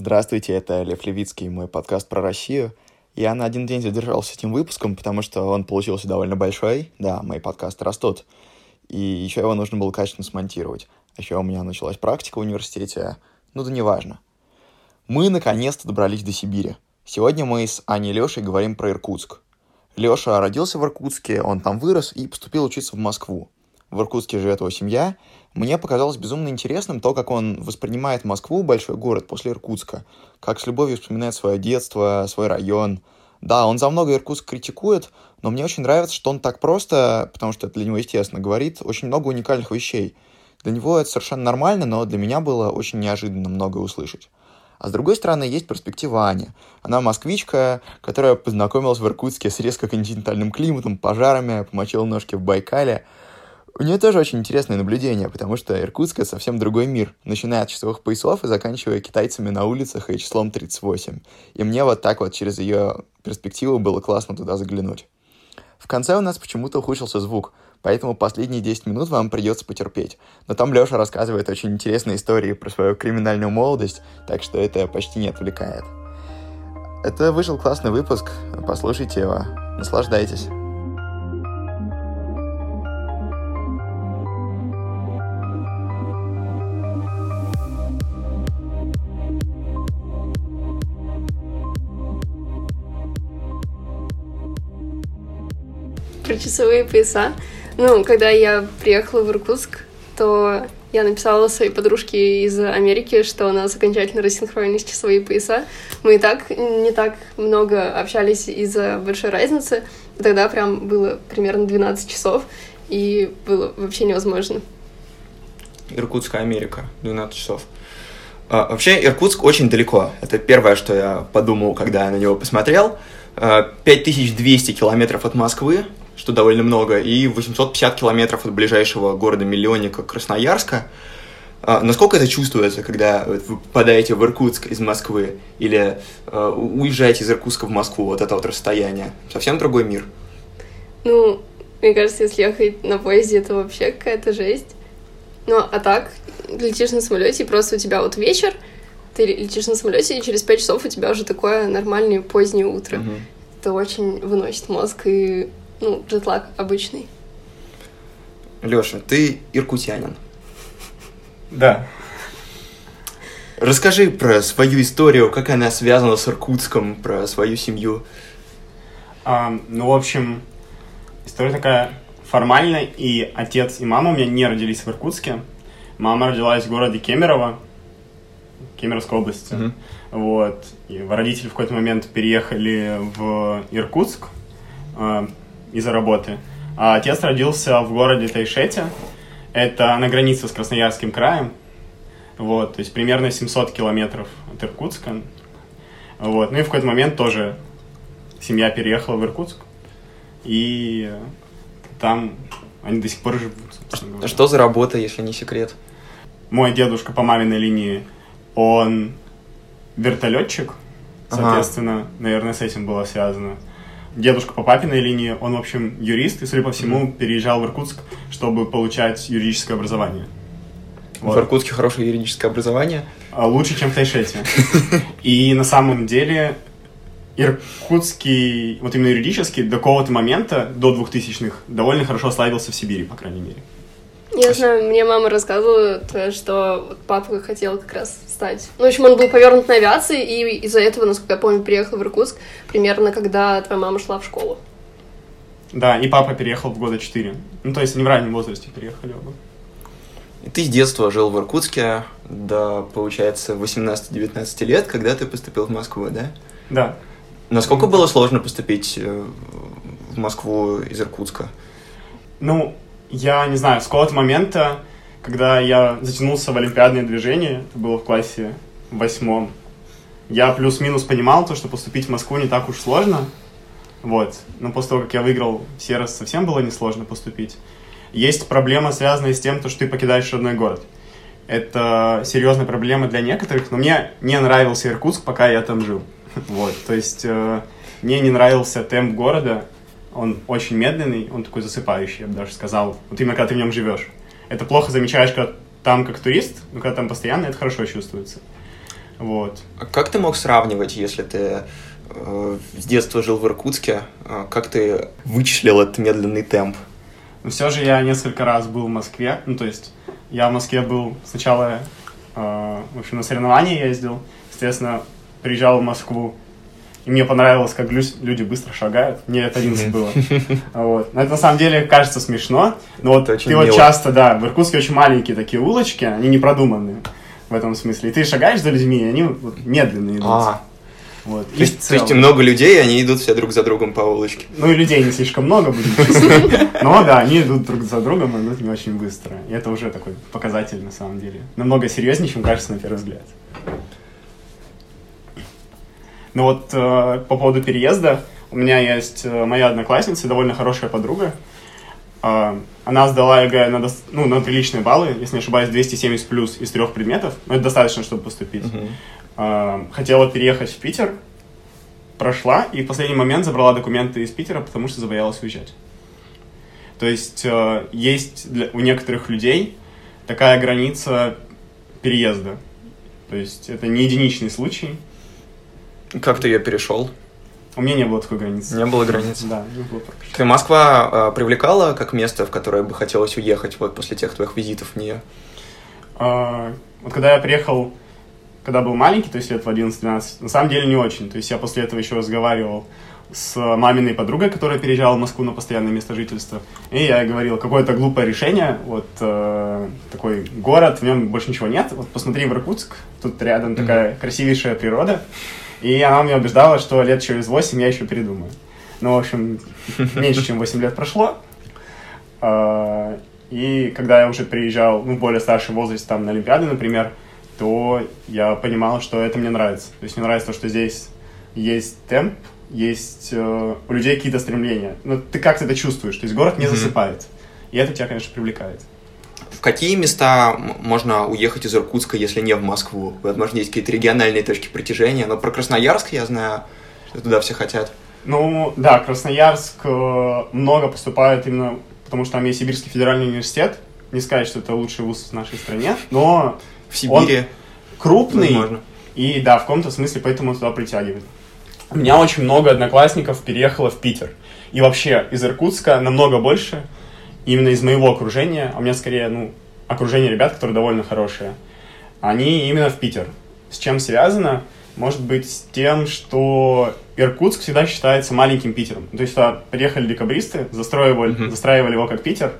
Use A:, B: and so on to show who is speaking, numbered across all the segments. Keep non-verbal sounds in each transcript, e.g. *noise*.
A: Здравствуйте, это Лев Левицкий, мой подкаст про Россию. Я на один день задержался этим выпуском, потому что он получился довольно большой. Да, мои подкасты растут. И еще его нужно было качественно смонтировать. А еще у меня началась практика в университете. Ну да неважно. Мы наконец-то добрались до Сибири. Сегодня мы с Аней Лешей говорим про Иркутск. Леша родился в Иркутске, он там вырос и поступил учиться в Москву. В Иркутске живет его семья. Мне показалось безумно интересным то, как он воспринимает Москву, большой город, после Иркутска. Как с любовью вспоминает свое детство, свой район. Да, он за много Иркутск критикует, но мне очень нравится, что он так просто, потому что это для него естественно, говорит очень много уникальных вещей. Для него это совершенно нормально, но для меня было очень неожиданно многое услышать. А с другой стороны, есть перспектива Ани. Она москвичка, которая познакомилась в Иркутске с резко континентальным климатом, пожарами, помочила ножки в Байкале. У нее тоже очень интересное наблюдение, потому что Иркутск — совсем другой мир, начиная от часовых поясов и заканчивая китайцами на улицах и числом 38. И мне вот так вот через ее перспективу было классно туда заглянуть. В конце у нас почему-то ухудшился звук, поэтому последние 10 минут вам придется потерпеть. Но там Леша рассказывает очень интересные истории про свою криминальную молодость, так что это почти не отвлекает. Это вышел классный выпуск, послушайте его, наслаждайтесь.
B: Про часовые пояса. Ну, когда я приехала в Иркутск, то я написала своей подружке из Америки, что у нас окончательно рассинхронились часовые пояса. Мы и так не так много общались из-за большой разницы. Тогда прям было примерно 12 часов, и было вообще невозможно.
A: Иркутская Америка, 12 часов. А, вообще, Иркутск очень далеко. Это первое, что я подумал, когда я на него посмотрел. 5200 а, километров от Москвы, что довольно много, и 850 километров от ближайшего города-миллионника Красноярска. А, насколько это чувствуется, когда вы попадаете в Иркутск из Москвы или а, уезжаете из Иркутска в Москву, вот это вот расстояние? Совсем другой мир.
B: Ну, мне кажется, если ехать на поезде, это вообще какая-то жесть. Ну, а так, летишь на самолете, и просто у тебя вот вечер, ты летишь на самолете, и через пять часов у тебя уже такое нормальное позднее утро. Угу. Это очень выносит мозг, и ну, джетлаг обычный.
A: Лёша, ты иркутянин.
C: Да.
A: Расскажи про свою историю, как она связана с Иркутском, про свою семью.
C: А, ну, в общем, история такая формальная, и отец и мама у меня не родились в Иркутске. Мама родилась в городе Кемерово, Кемеровской области. Mm-hmm. Вот. И родители в какой-то момент переехали в Иркутск, а, из-за работы. А отец родился в городе Тайшете. Это на границе с Красноярским краем. Вот, то есть примерно 700 километров от Иркутска. Вот, ну и в какой-то момент тоже семья переехала в Иркутск. И там они до сих пор живут.
A: А что за работа, если не секрет?
C: Мой дедушка по маминой линии, он вертолетчик, соответственно, ага. наверное, с этим было связано дедушка по папиной линии, он, в общем, юрист, и, судя по всему, mm-hmm. переезжал в Иркутск, чтобы получать юридическое образование.
A: Вот. В Иркутске хорошее юридическое образование?
C: А, лучше, чем в Тайшете. И на самом деле иркутский, вот именно юридический, до какого-то момента, до 2000-х, довольно хорошо славился в Сибири, по крайней мере.
B: Я знаю, мне мама рассказывала, что папа хотел как раз стать. Ну, в общем, он был повернут на авиации, и из-за этого, насколько я помню, приехал в Иркутск примерно, когда твоя мама шла в школу.
C: Да, и папа переехал в года 4. Ну, то есть они в раннем возрасте переехали оба.
A: И ты с детства жил в Иркутске до, получается, 18-19 лет, когда ты поступил в Москву, да?
C: Да.
A: Насколько было сложно поступить э, в Москву из Иркутска?
C: Ну, я не знаю, с какого-то момента, когда я затянулся в олимпиадное движение, это было в классе восьмом, я плюс-минус понимал то, что поступить в Москву не так уж сложно. Вот. Но после того, как я выиграл Серос, совсем было несложно поступить. Есть проблема, связанная с тем, то, что ты покидаешь родной город. Это серьезная проблема для некоторых, но мне не нравился Иркутск, пока я там жил. *laughs* Вот. То есть э, мне не нравился темп города, он очень медленный, он такой засыпающий, я бы даже сказал. Вот именно когда ты в нем живешь. Это плохо замечаешь, когда там как турист, но когда там постоянно, это хорошо чувствуется. Вот.
A: А как ты мог сравнивать, если ты э, с детства жил в Иркутске, э, как ты вычислил этот медленный темп?
C: Но все же я несколько раз был в Москве. Ну, то есть, я в Москве был сначала, э, в общем, на соревнования ездил. Естественно, приезжал в Москву. И мне понравилось, как лю- люди быстро шагают. Мне это 11 было. *laughs* Вот. Но это на самом деле кажется смешно. Но вот ты вот часто, да, в Иркутске очень маленькие такие улочки, они не продуманные в этом смысле. И ты шагаешь за людьми, и они вот медленно идут.
A: А,
C: Вот.
A: то есть, то есть много людей, и они идут все друг за другом по улочке.
C: ну и людей не слишком много, будем *laughs* честны. Но да, они идут друг за другом, идут не очень быстро. И это уже такой показатель на самом деле. Намного серьезнее, чем кажется на первый взгляд. Ну вот э, по поводу переезда. У меня есть э, моя одноклассница, довольно хорошая подруга. Э, она сдала ЕГЭ на, дос- ну, на приличные баллы, если не ошибаюсь, 270 плюс из трех предметов. Но это достаточно, чтобы поступить. Э, хотела переехать в Питер, прошла и в последний момент забрала документы из Питера, потому что забоялась уезжать. То есть э, есть для- у некоторых людей такая граница переезда. То есть это не единичный случай.
A: Как ты ее перешел?
C: У меня не было такой границы.
A: Не было границ.
C: Да, не было практически.
A: Ты Москва э, привлекала как место, в которое бы хотелось уехать вот после тех твоих визитов в нее?
C: А, вот когда я приехал, когда был маленький, то есть лет в 11-12, на самом деле не очень. То есть я после этого еще разговаривал с маминой подругой, которая переезжала в Москву на постоянное место жительства. И я говорил, какое-то глупое решение, вот э, такой город, в нем больше ничего нет. Вот посмотри в Иркутск, тут рядом такая красивейшая природа. И она меня убеждала, что лет через 8 я еще передумаю. Ну, в общем, меньше, чем 8 лет прошло. А, И когда я уже приезжал, ну, в более старшем возрасте, там, на Олимпиады, например, то я понимал, что это мне нравится. То есть мне нравится то, что здесь есть темп, есть э, у людей какие-то стремления. Но ты как-то это чувствуешь, то есть город не
A: Мгм.
C: засыпает. И это тебя, конечно, привлекает.
A: В какие места можно уехать из Иркутска, если не в Москву? Возможно, есть какие-то региональные точки притяжения, но про Красноярск я знаю, что туда все хотят.
C: Ну, да, Красноярск э, много поступает именно потому, что там есть Сибирский федеральный университет. Не сказать, что это лучший вуз в нашей стране, но
A: В Сибири,
C: крупный,
A: возможно.
C: И да, в каком-то смысле поэтому туда притягивает. У меня очень много одноклассников переехало в Питер. И вообще из Иркутска намного больше, именно из моего окружения, а у меня скорее, ну, окружение ребят, которые довольно хорошие, они именно в Питер. С чем связано? Может быть, с тем, что Иркутск всегда считается маленьким Питером. То есть туда приехали декабристы, застроивали,
A: Мгм.
C: застраивали его как Питер,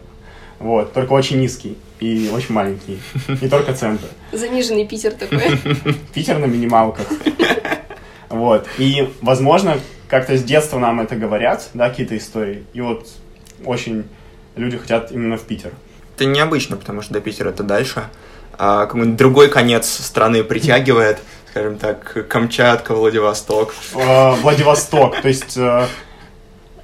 C: вот, только очень низкий и очень маленький. Не только центр.
B: Заниженный Питер такой. *laughs*
C: Питер на минималках. Вот. И, возможно, как-то с детства нам это говорят, да, какие-то истории. И вот очень люди хотят именно в Питер.
A: Это необычно, потому что до Питера это дальше. А какой-нибудь другой конец страны притягивает, скажем так, Камчатка, Владивосток.
C: Э, Владивосток. То есть э,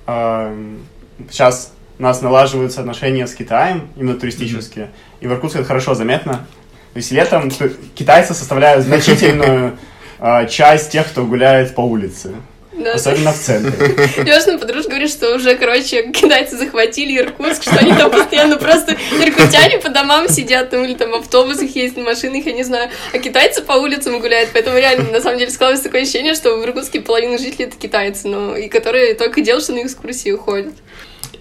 C: эм, сейчас у нас налаживаются отношения с Китаем, именно туристические. И в Иркутске это хорошо заметно. То есть летом китайцы составляют значительную э, часть тех, кто гуляет по улице.
B: Да.
C: Особенно в центре. *laughs*
B: Лешина подружка говорит, что уже, короче, китайцы захватили Иркутск, что они там постоянно просто иркутяне по домам сидят, там, или там в автобусах ездят, на машинах, я не знаю, а китайцы по улицам гуляют, поэтому реально, на самом деле, складывается такое ощущение, что в Иркутске половина жителей это китайцы, но и которые только делают, что на экскурсии уходят.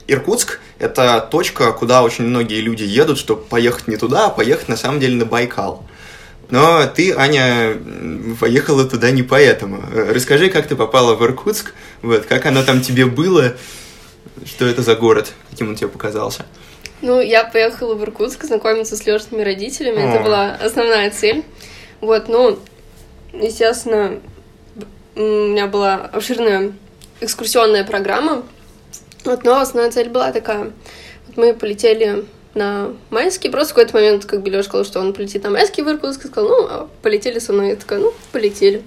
A: Иркутск – это точка, куда очень многие люди едут, чтобы поехать не туда, а поехать на самом деле на Байкал. Но ты, Аня, поехала туда не поэтому. Расскажи, как ты попала в Иркутск, вот, как оно там тебе было, что это за город, каким он тебе показался.
B: Ну, я поехала в Иркутск знакомиться с Лешиными родителями.
A: О.
B: Это была основная цель. Вот, ну, естественно, у меня была обширная экскурсионная программа. Вот, но основная цель была такая. Вот мы полетели на майский. Просто в какой-то момент, как бы Леша сказал, что он полетит на майский в Иркутск. Я сказала, ну, а полетели со мной. Я такая, ну, полетели.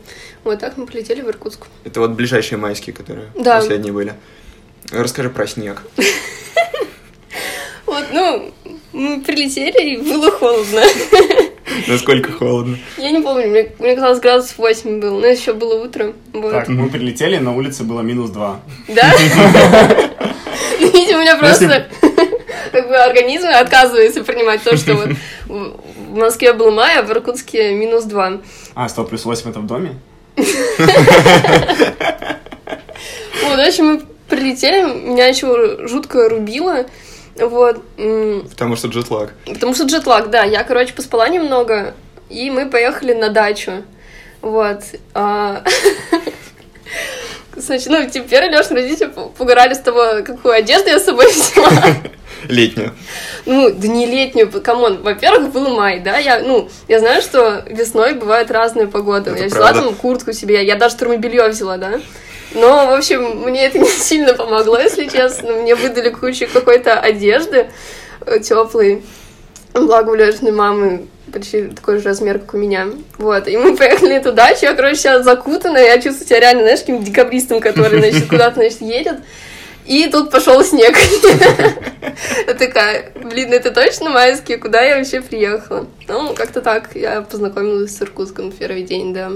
B: Вот так мы полетели в Иркутск.
A: Это вот ближайшие майские, которые
B: Да.
A: последние были. Расскажи про снег. *laughs*
B: Вот, ну, мы прилетели, и было холодно. *laughs*
A: Насколько холодно.
B: Я не помню, мне, мне казалось, градусов 8 было, но еще было утро. Вот.
C: Так, мы прилетели, на улице было минус два.
B: Да? *laughs* Видимо, у меня
C: Ну,
B: просто *laughs* как бы организм отказывается принимать то, что вот *laughs* в- Москве был май, а в Иркутске минус 2.
C: А, 100 плюс 8 это в доме? *laughs*
B: Вот, в общем, мы прилетели, меня еще жутко рубило. Вот.
A: Потому что джетлаг.
B: Потому что джетлаг, да. Я, короче, поспала немного, и мы поехали на дачу. Вот. А, значит, ну, теперь Лешины родители поугорали с того, какую одежду я с собой взяла.
A: Летнюю.
B: Ну, да не летнюю, come on. Во-первых, был май, да, я, ну, я знаю, что весной бывают разные погоды.
A: Это
B: я взяла там куртку себе, я даже термобелье взяла, да. Но, в общем, мне это *laughs* не сильно помогло, если честно. Мне выдали кучу какой-то одежды теплой. Благо у Лёшиной мамы почти такой же размер, как у меня. Вот, и мы *laughs* поехали на эту дачу, я, короче, сейчас закутана, я чувствую себя реально, знаешь, каким декабристом, который, значит, куда-то, значит, едет. И тут пошел снег. Я такая, блин, это точно майские? Куда я вообще приехала? Ну, как-то так я познакомилась с Иркутском в первый день, да.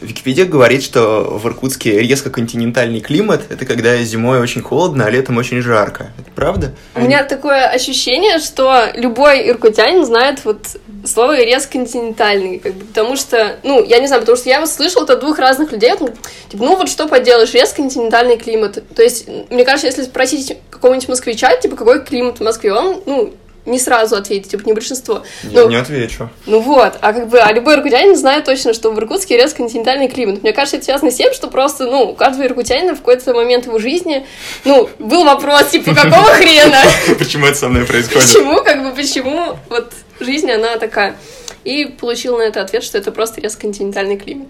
A: Википедия говорит, что в Иркутске резко континентальный климат. Это когда зимой очень холодно, а летом очень жарко. Это правда?
B: У меня такое ощущение, что любой иркутянин знает вот слово резко континентальный, как бы, потому что, ну, я не знаю, потому что я вот слышала от двух разных людей, вот, типа, ну вот что поделаешь, резко континентальный климат. То есть, мне кажется, если спросить какого-нибудь москвича, типа, какой климат в Москве, он, ну, не сразу ответит, типа, не большинство.
A: Я
B: Ну,
A: не отвечу.
B: Ну вот, а как бы, а любой иркутянин знает точно, что в Иркутске резко континентальный климат. Мне кажется, это связано с тем, что просто, ну, у каждого иркутянина в какой-то момент его жизни, ну, был вопрос, типа, какого хрена? *laughs*
A: Почему это со мной происходит?
B: Почему, как бы, почему вот жизнь, она такая? И получил на это ответ, что это просто резко континентальный климат.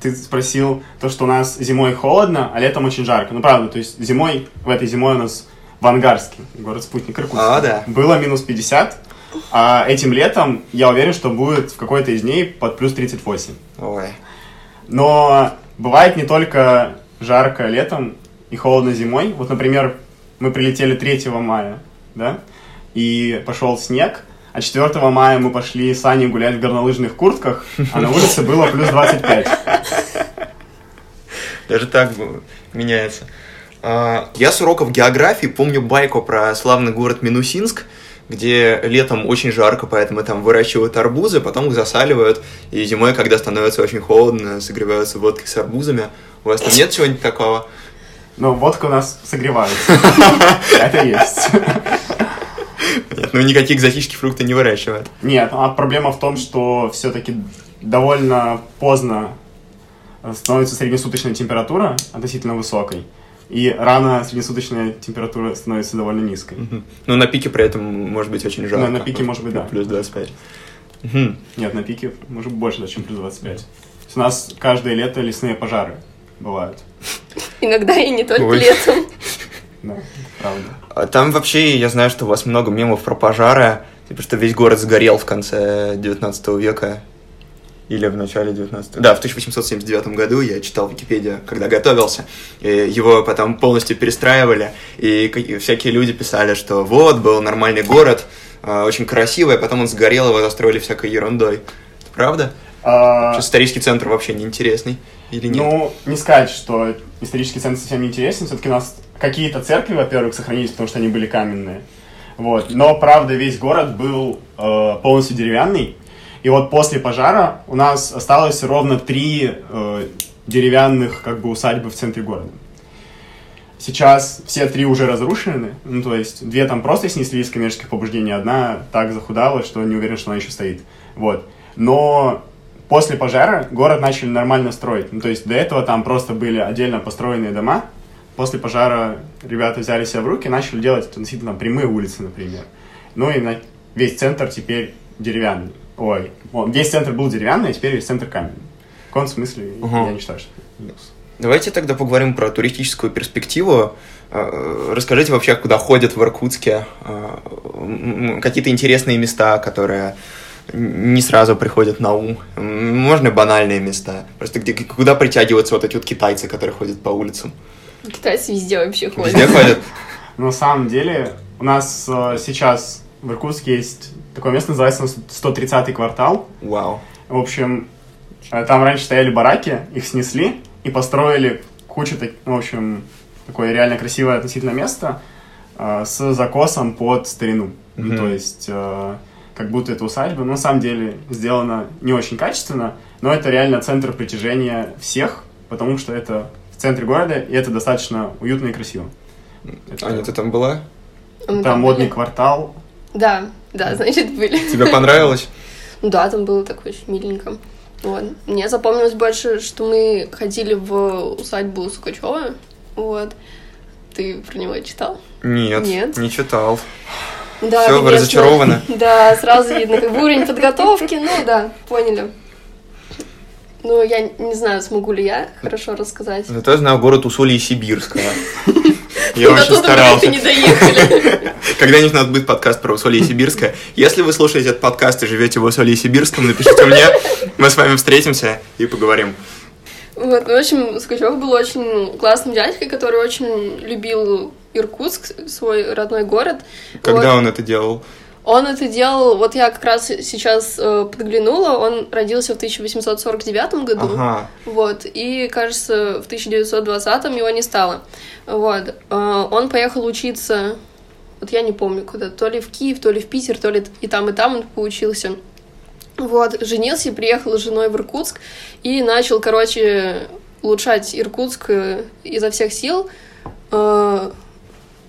C: Ты спросил то, что у нас зимой холодно, а летом очень жарко. Ну, правда, то есть зимой, в этой зимой у нас в Ангарске, город-спутник Иркутск,
A: А, да.
C: было минус 50, а этим летом я уверен, что будет в какой-то из дней под плюс 38.
A: Ой.
C: Но бывает не только жарко летом и холодно зимой. Вот, например, мы прилетели 3 мая, да, и пошел снег, а 4 мая мы пошли с Аней гулять в горнолыжных куртках, а на улице было плюс 25.
A: Даже так меняется. А, Я с уроков географии помню байку про славный город Минусинск, где летом очень жарко, поэтому там выращивают арбузы, потом их засаливают, и зимой, когда становится очень холодно, согреваются водкой с арбузами. У вас там нет чего-нибудь такого?
C: Но водка у нас согревается. *laughs* Это есть.
A: Нет, ну никакие экзотические фрукты не выращивают.
C: Нет, а проблема в том, что все-таки довольно поздно становится среднесуточная температура относительно высокой, и рано среднесуточная температура становится довольно низкой.
A: Мгм. Ну, на пике при этом может быть очень жарко.
C: на пике может быть, да.
A: Плюс 25. Мгм.
C: Нет, на пике может быть больше, чем плюс 25. То есть у нас каждое лето лесные пожары бывают.
B: Иногда и не только
A: Ой.
B: летом. *laughs*
C: Да, правда.
A: А Там вообще, я знаю, что у вас много мемов про пожары, типа, что весь город сгорел в конце 19 века. Или в начале 19 Да, в 1879 году я читал Википедию, когда готовился. И его потом полностью перестраивали, и всякие люди писали, что вот, был нормальный город, а, очень красивый, а потом он сгорел, его застроили всякой ерундой. Это правда?
C: А,
A: исторический центр вообще неинтересный? Или нет?
C: Ну, не сказать, что исторический центр совсем не интересен. Все-таки у нас какие-то церкви, во-первых, сохранились, потому что они были каменные. Вот. Но, правда, весь город был э, полностью деревянный. И вот после пожара у нас осталось ровно три э, деревянных как бы усадьбы в центре города. Сейчас все три уже разрушены, ну, то есть две там просто снесли из коммерческих побуждений, одна так захудала, что не уверен, что она еще стоит. Вот. Но после пожара город начали нормально строить. Ну, то есть до этого там просто были отдельно построенные дома. После пожара ребята взяли себя в руки начали делать относительно прямые улицы, например. Ну и на- весь центр теперь деревянный. Ой, он- весь центр был деревянный, а теперь весь центр каменный. В каком смысле
A: Ага.
C: я не считаю, что это минус.
A: Давайте тогда поговорим про туристическую перспективу. Э, Расскажите вообще, куда ходят в Иркутске, э, какие-то интересные места, которые не сразу приходят на ум. Можно банальные места. Просто где, куда притягиваются вот эти вот китайцы, которые ходят по улицам.
B: Китайцы везде вообще ходят.
A: Везде ходят.
C: Но *laughs* на самом деле у нас э, сейчас в Иркутске есть такое место, называется 130-й квартал.
A: Вау.
C: В общем, э, там раньше стояли бараки, их снесли и построили кучу, так- в общем, такое реально красивое относительно место э, с закосом под старину. Ну,
A: Мгм.
C: то есть, э, как будто это усадьба, но на самом деле сделано не очень качественно, но это реально центр притяжения всех, потому что это в центре города, и это достаточно уютно и красиво. Это,
A: Аня, ты там была?
B: Мы
C: там модный
B: были.
C: квартал.
B: Да, да, значит, были.
A: Тебе понравилось?
B: Ну Да, там было так очень миленько. Вот. Мне запомнилось больше, что мы ходили в усадьбу Сукачева. Вот. Ты про него читал?
A: Нет,
B: Нет.
A: не читал.
B: Да,
A: Всё, вы разочарованы?
B: Да, сразу видно, как бы уровень подготовки. Ну да, поняли. Ну, я не знаю, смогу ли я хорошо рассказать.
A: Зато я знаю город Усолье-Сибирского. Я очень старался.
B: не доехали. *laughs*
A: Когда-нибудь у нас будет подкаст про Усолье-Сибирское. Если вы слушаете этот подкаст и живете в Усолье-Сибирском, напишите мне. Мы с вами встретимся и поговорим.
B: Вот, ну, в общем, Сукачев был очень классным дядькой, который очень любил Иркутск, свой родной город.
A: Когда
B: Вот.
A: он это делал?
B: Он это делал, вот я как раз сейчас э, подглянула, он родился в 1849 году.
A: Ага.
B: Вот, и, кажется, в 1920-м его не стало. Вот, э, он поехал учиться, вот я не помню куда, то ли в Киев, то ли в Питер, то ли и там, и там он поучился. Вот, женился приехал с женой в Иркутск и начал, короче, улучшать Иркутск э, изо всех сил. Э,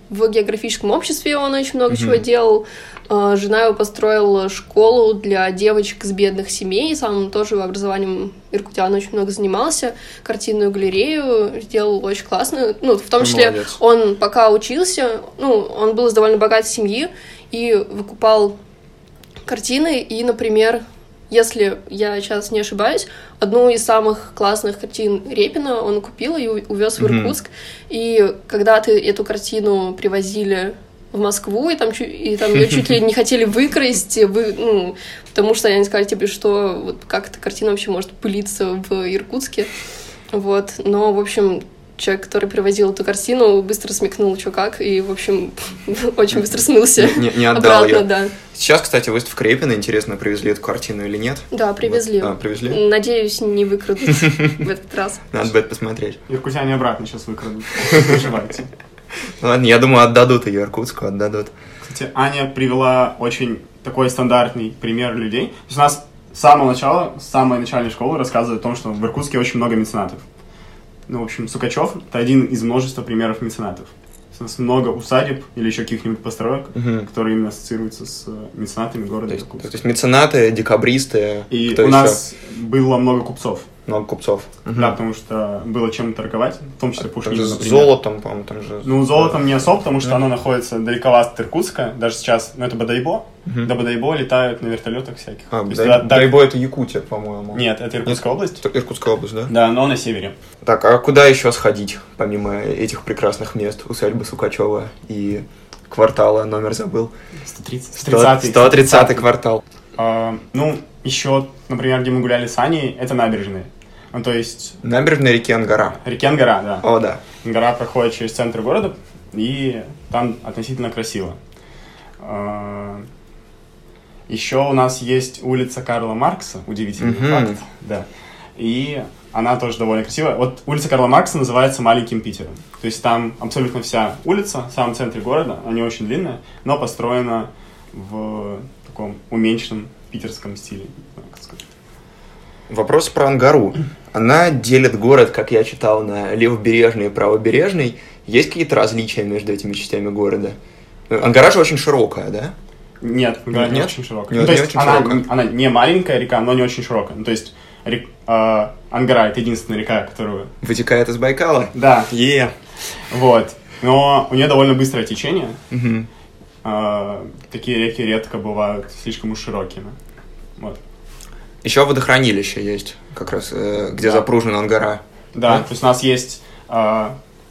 B: В географическом обществе он очень много
A: Мгм.
B: чего делал. Э, Жена его построила школу для девочек из бедных семей. Сам тоже образованием иркутян очень много занимался. Картинную галерею сделал очень классно. Ну, в том
A: Ты
B: числе
A: молодец.
B: он пока учился, ну, он был из довольно богатой семьи и выкупал картины. И, например, если я сейчас не ошибаюсь, одну из самых классных картин Репина он купил и увез в
A: Мгм.
B: Иркутск. И когда-то эту картину привозили в Москву, и там, и там ее чуть ли не хотели выкрасть, вы, ну, потому что они сказали тебе, что вот как эта картина вообще может пылиться в Иркутске. Вот, но, в общем, человек, который привозил эту картину, быстро смекнул, что как, и, в общем, *laughs* очень быстро смылся
A: Не, не отдал
B: обратно,
A: ее.
B: да.
A: Сейчас, кстати, выставка Репина. Интересно, привезли эту картину или нет?
B: Да, привезли.
A: Вот. А, привезли?
B: Надеюсь, не выкрадут *laughs* в этот раз.
A: Надо будет посмотреть.
C: Иркутяне обратно сейчас выкрадут. *laughs* Не переживайте.
A: Ну Ладно, я думаю, отдадут ее Иркутску, отдадут.
C: Кстати, Аня привела очень такой стандартный пример людей. То есть у нас с самого начала, с самой начальной школы рассказывают о том, что в Иркутске очень много меценатов. Ну, в общем, Сукачев — это один из множества примеров меценатов. То У нас много усадеб или еще каких-нибудь построек,
A: Мгм.
C: которые именно ассоциируются с э, меценатами
A: То
C: города
A: есть,
C: Иркутска.
A: то есть меценаты, декабристы,
C: И у
A: еще?
C: нас было много купцов,
A: Много купцов. Мгм.
C: да, потому что было чем торговать, в том числе
A: Там
C: Пушкин,
A: золотом, по-моему, там же...
C: Ну, золотом не особо, потому что
A: Да.
C: оно находится далековато от Иркутска, даже сейчас, ну, это Бадайбо,
A: Мгм.
C: до Бадайбо летают на вертолетах всяких.
A: А,
C: То есть
A: Дай-
C: да- да-
A: Дайбо это Якутия, по-моему.
C: Нет, это Иркутская область.
A: Это Иркутская область, да?
C: Да, но на севере.
A: Так, а куда еще сходить, помимо этих прекрасных мест? Усадьбы Сукачева и квартала, номер забыл.
C: 130.
A: 130 130 квартал.
C: А, ну, еще, например, где мы гуляли с Аней, это набережные. Ну, то есть,
A: Набережная реки Ангара.
C: реки Ангара, да.
A: О, да.
C: Гора проходит через центр города, и там относительно красиво. А, Еще у нас есть улица Карла Маркса, удивительный
A: Мгм.
C: факт, да. И она тоже довольно красивая. Вот улица Карла Маркса называется Маленьким Питером. То есть там абсолютно вся улица в самом центре города, они очень длинные, но построена в таком уменьшенном питерском стиле. не.
A: Вопрос про Ангару. Она делит город, как я читал, на левобережный и правобережный. Есть какие-то различия между этими частями города? Ну, Ангара же очень широкая, да?
C: Нет, Ангара не
A: Нет?
C: очень широкая.
A: Не-
C: Ну, то
A: не
C: есть она,
A: широкая.
C: она не маленькая река, но не очень широкая. Ну, то есть рек- э, Ангара это единственная река, которую...
A: Вытекает из Байкала?
C: Да,
A: Е.
C: вот. Но у нее довольно быстрое течение.
A: Мгм.
C: Э, такие реки редко бывают слишком уж широкими. Вот.
A: Еще водохранилище есть, как раз, э, где
C: Да.
A: запружена Ангара.
C: Да,
A: Да.
C: то есть у нас есть э,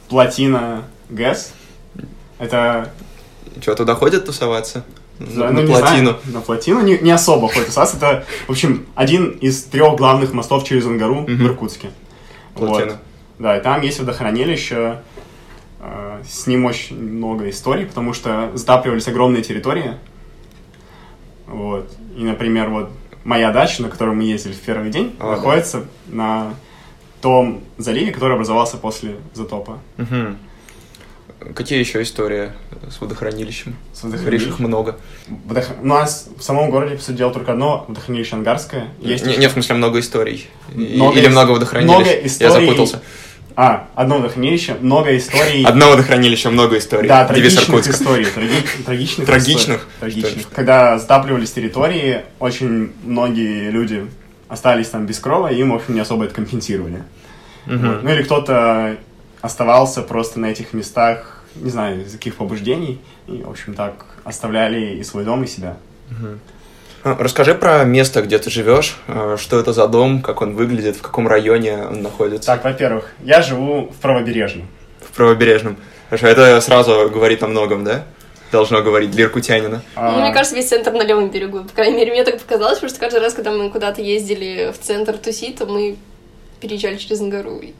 C: плотина ГЭС. Это
A: Что, туда ходят тусоваться?
C: Да,
A: на
C: ну, не
A: плотину.
C: знаю, на плотину не, не особо ходит УСАС. Это, в общем, один из трех главных мостов через Ангару в. Иркутске.
A: Плотина.
C: Вот. Да, и там есть водохранилище. э, С ним очень много историй, потому что затапливались огромные территории. Вот. И, например, вот моя дача, на которую мы ездили в первый день,
A: А, да.
C: находится на том заливе, который образовался после затопа.
A: Мгм. Какие еще истории с водохранилищем?
C: С водохранилищем.
A: их много.
C: Водох- У нас в самом городе, по сути дела, только одно водохранилище Ангарское. Есть
A: не,
C: еще-
A: не, в смысле, много историй.
C: Много
A: Или много водохранилищ.
C: много
A: Я
C: историй.
A: запутался.
C: А, одно водохранилище, много историй.
A: Одно водохранилище, много историй.
C: Да, трагичных историй. траги- Трагичных
A: Трагичных?
C: Трагичных. Когда затапливались территории, очень многие люди остались там без крова, им, в общем, не особо это компенсировали. Ну или кто-то оставался просто на этих местах, не знаю, из каких побуждений, и, в общем, так оставляли и свой дом, и себя.
A: А, Расскажи про место, где ты живешь. э, Что это за дом, как он выглядит, в каком районе он находится.
C: Так, во-первых, я живу в Правобережном.
A: В правобережном. Хорошо, это сразу говорит о многом, да? Должно говорить для иркутянина.
C: А,
B: Ну, мне кажется, весь центр на левом берегу. По крайней мере, мне так показалось, потому что каждый раз, когда мы куда-то ездили в центр тусить, то мы переезжали через. И,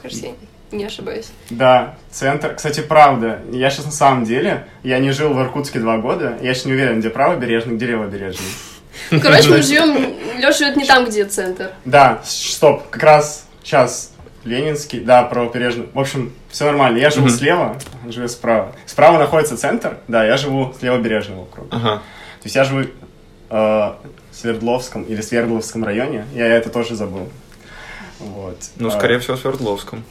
B: Кажется, я не ошибаюсь.
C: Да, центр. Кстати, правда, я сейчас на самом деле, я не жил в Иркутске два года, я сейчас не уверен, где правобережный, где левобережный. *laughs*
B: Короче, мы *laughs* живем... Леша живет не там, где центр.
C: Да, стоп, как раз сейчас Ленинский, да, правобережный. В общем, все нормально. Я живу слева, живет справа. Справа находится центр, да, я живу с левобережного округа. То есть я живу э, в Свердловском или Свердловском районе, я это тоже забыл. Вот.
A: Ну,
C: А,
A: скорее всего, в Свердловском.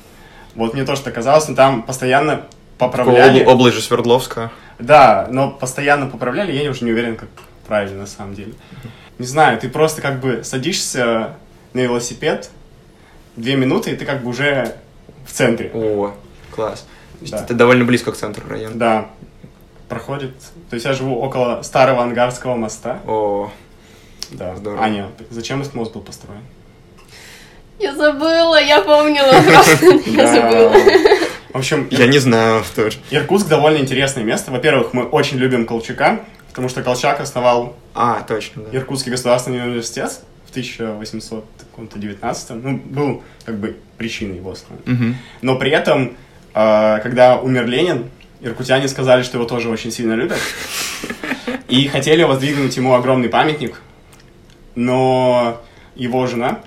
C: Вот мне тоже так казалось, но там постоянно поправляли.
A: обла- область же Свердловска.
C: Да, но постоянно поправляли, я уже не уверен, как правильно на самом деле. Не знаю, ты просто как бы садишься на велосипед, две минуты, и ты как бы уже в центре.
A: О, класс.
C: Да.
A: Это довольно близко к центру района.
C: Да, проходит. То есть я живу около старого Ангарского моста.
A: О,
C: Да.
A: Здорово.
C: Аня, зачем этот мост был построен?
B: Я забыла, я помнила, *laughs* просто я *laughs* забыла.
C: В общем,
A: я не знаю тоже.
C: Иркутск довольно интересное место. Во-первых, мы очень любим Колчака, потому что Колчак основал
A: А, точно, да.
C: Иркутский государственный университет в 1819 ну, был как бы причиной его основы.
A: Мгм.
C: Но при этом, э, когда умер Ленин, иркутяне сказали, что его тоже очень сильно любят. *laughs* И хотели воздвигнуть ему огромный памятник. Но его жена,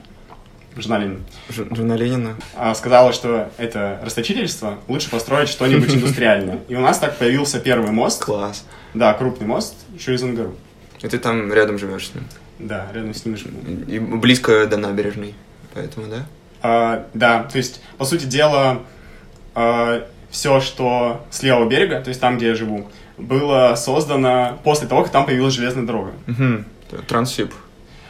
C: жена Ленина,
A: Ж- Жена Ленина.
C: а, сказала, что это расточительство, лучше построить что-нибудь индустриальное. И у нас так появился первый мост.
A: Класс.
C: Да, крупный мост, еще из Ангару.
A: И ты там рядом живешь с ним.
C: Да, рядом с ним живу.
A: И близко до набережной. Поэтому, да?
C: А, да, то есть, по сути дела, все, что с левого берега, то есть там, где я живу, было создано после того, как там появилась железная дорога.
A: Угу. Транссиб.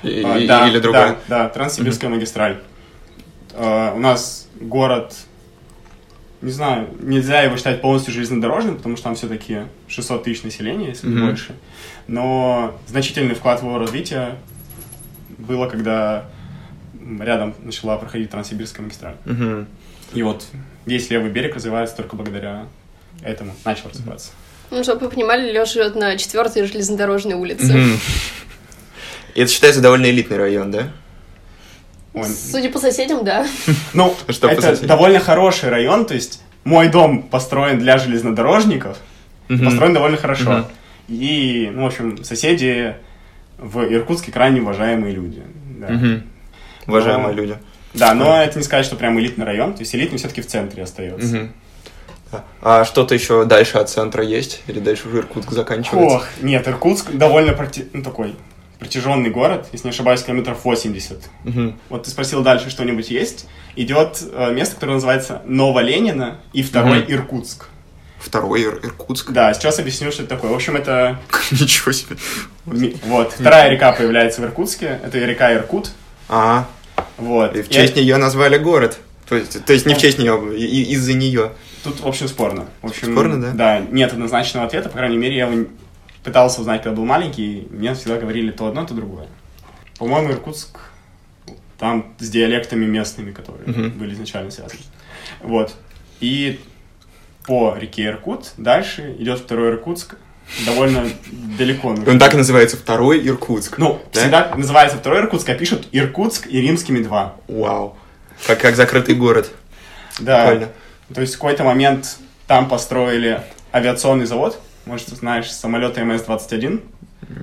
A: И-
C: А,
A: и-
C: да,
A: Или другой.
C: Да, да, Транссибирская магистраль. А, у нас город, не знаю, нельзя его считать полностью железнодорожным, потому что там все-таки 600 тысяч населения, если не
A: Мгм.
C: больше. Но значительный вклад в его развитие было, когда рядом начала проходить Транссибирская магистраль.
A: Мгм.
C: И вот весь левый берег развивается только благодаря этому. Начал развиваться.
B: Ну, чтобы вы понимали, Леша живет на четвертой железнодорожной улице.
A: Мгм. Это считается довольно элитный район, да?
C: Он-
B: Судя по соседям, да. *laughs*
C: Ну,
A: Что по
C: это
A: соседям?
C: довольно хороший район, то есть мой дом построен для железнодорожников,
A: Мгм.
C: построен довольно хорошо.
A: Мгм.
C: И, ну, в общем, соседи в Иркутске крайне уважаемые люди. Да,
A: Мгм. Уважаемые
C: Но-
A: люди.
C: Да, но это не сказать, что прям элитный район, то есть элитный все-таки в центре остается.
A: Мгм. Да. А что-то еще дальше от центра есть? Или дальше уже Иркутск заканчивается?
C: Ох, нет, Иркутск довольно проти- ну, такой протяженный город, если не ошибаюсь, километров 80.
A: Мгм.
C: Вот ты спросил дальше что-нибудь есть. Идет э, место, которое называется Новоленина и второй
A: Мгм.
C: Иркутск.
A: Второй Ир- Иркутск?
C: Да, сейчас объясню, что это такое. В общем, это *laughs*
A: Ничего себе.
C: ми- вот вторая река появляется в Иркутске. Это река Иркут.
A: А,
C: Вот.
A: и в честь нее назвали город. То есть, то есть не в честь нее, и- и- из-за нее.
C: Тут, в общем, спорно. В общем,
A: Спорно, да?
C: Да, нет однозначного ответа. По крайней мере, я его пытался узнать, когда был маленький. Мне всегда говорили то одно, то другое. По-моему, Иркутск там с диалектами местными, которые
A: Мгм.
C: были изначально связаны. Вот. И по реке Иркут дальше идет второй Иркутск. Довольно далеко. нужно.
A: Он так и называется Второй Иркутск.
C: Ну,
A: Да?
C: всегда называется второй Иркутск, а пишут Иркутск и римскими два.
A: Вау. Как, как закрытый город.
C: Да.
A: Прикольно.
C: То есть в какой-то момент там построили авиационный завод. Может, ты знаешь, самолеты МС-21.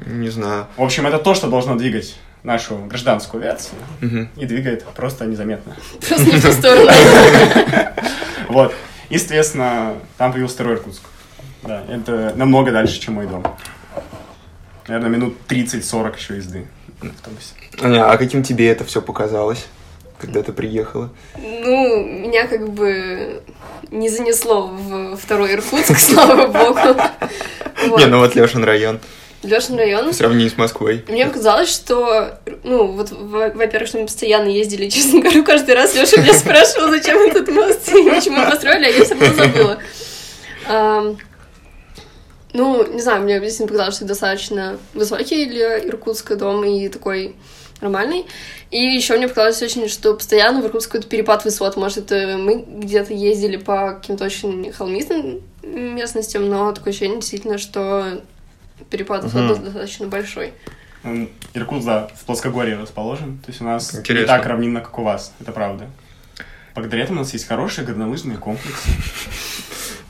A: Не знаю.
C: В общем, это то, что должно двигать нашу гражданскую авиацию.
A: Мгм.
C: И двигает просто незаметно.
B: Просто не в ту сторону. *laughs*
C: Вот. И, соответственно, там появился второй Иркутск. Да, это намного дальше, чем мой дом. Наверное, минут 30-40 еще езды на автобусе.
A: Аня, а каким тебе это все показалось, когда ты приехала?
B: Ну, меня как бы не занесло в второй Иркутск, *laughs* слава богу.
A: Не, ну вот Лешин район,
B: Лешин район.
A: в сравнении с Москвой.
B: Мне показалось, что, ну, вот, во- во-первых, что мы постоянно ездили, *laughs* честно говорю, каждый раз Леша меня спрашивал, зачем этот мост и почему его построили, а я все равно забыла. Ну, не знаю, мне действительно показалось, что достаточно высокий для Иркутска дом и такой нормальный. И еще мне показалось очень, что постоянно в Иркутске какой-то перепад высот. Может, это мы где-то ездили по каким-то очень холмистым местностям, но такое ощущение действительно, что перепад высот
A: Мгм.
B: достаточно большой.
C: М, Иркутск, да, в плоскогорье расположен. То есть у нас
A: Интересно.
C: не так равнинно, как у вас. Это правда. Благодаря этому у нас есть хорошие горнолыжные комплексы.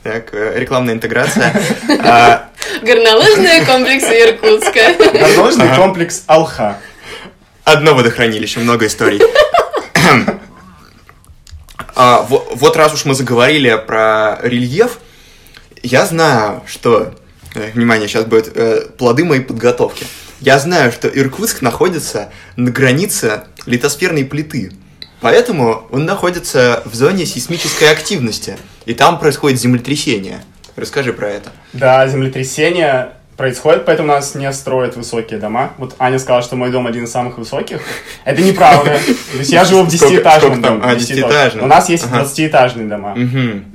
A: Так, э, рекламная интеграция. *laughs* А,
B: Горнолыжные комплексы Иркутска.
C: Горнолыжный комплекс Алха.
A: Одно водохранилище, много историй. А, во- Вот раз уж мы заговорили про рельеф, я знаю, что... э, Внимание, сейчас будет э, плоды моей подготовки. Я знаю, что Иркутск находится на границе литосферной плиты. Поэтому он находится в зоне сейсмической активности. И там происходит землетрясение. Расскажи про это.
C: Да, землетрясение происходит, поэтому у нас не строят высокие дома. Вот Аня сказала, что мой дом один из самых высоких. Это неправда. *laughs* То есть я живу в
A: Сколько- сколько
C: десятиэтажном
A: там?
C: доме.
A: А.
C: У нас есть
A: Ага.
C: 20-этажные дома.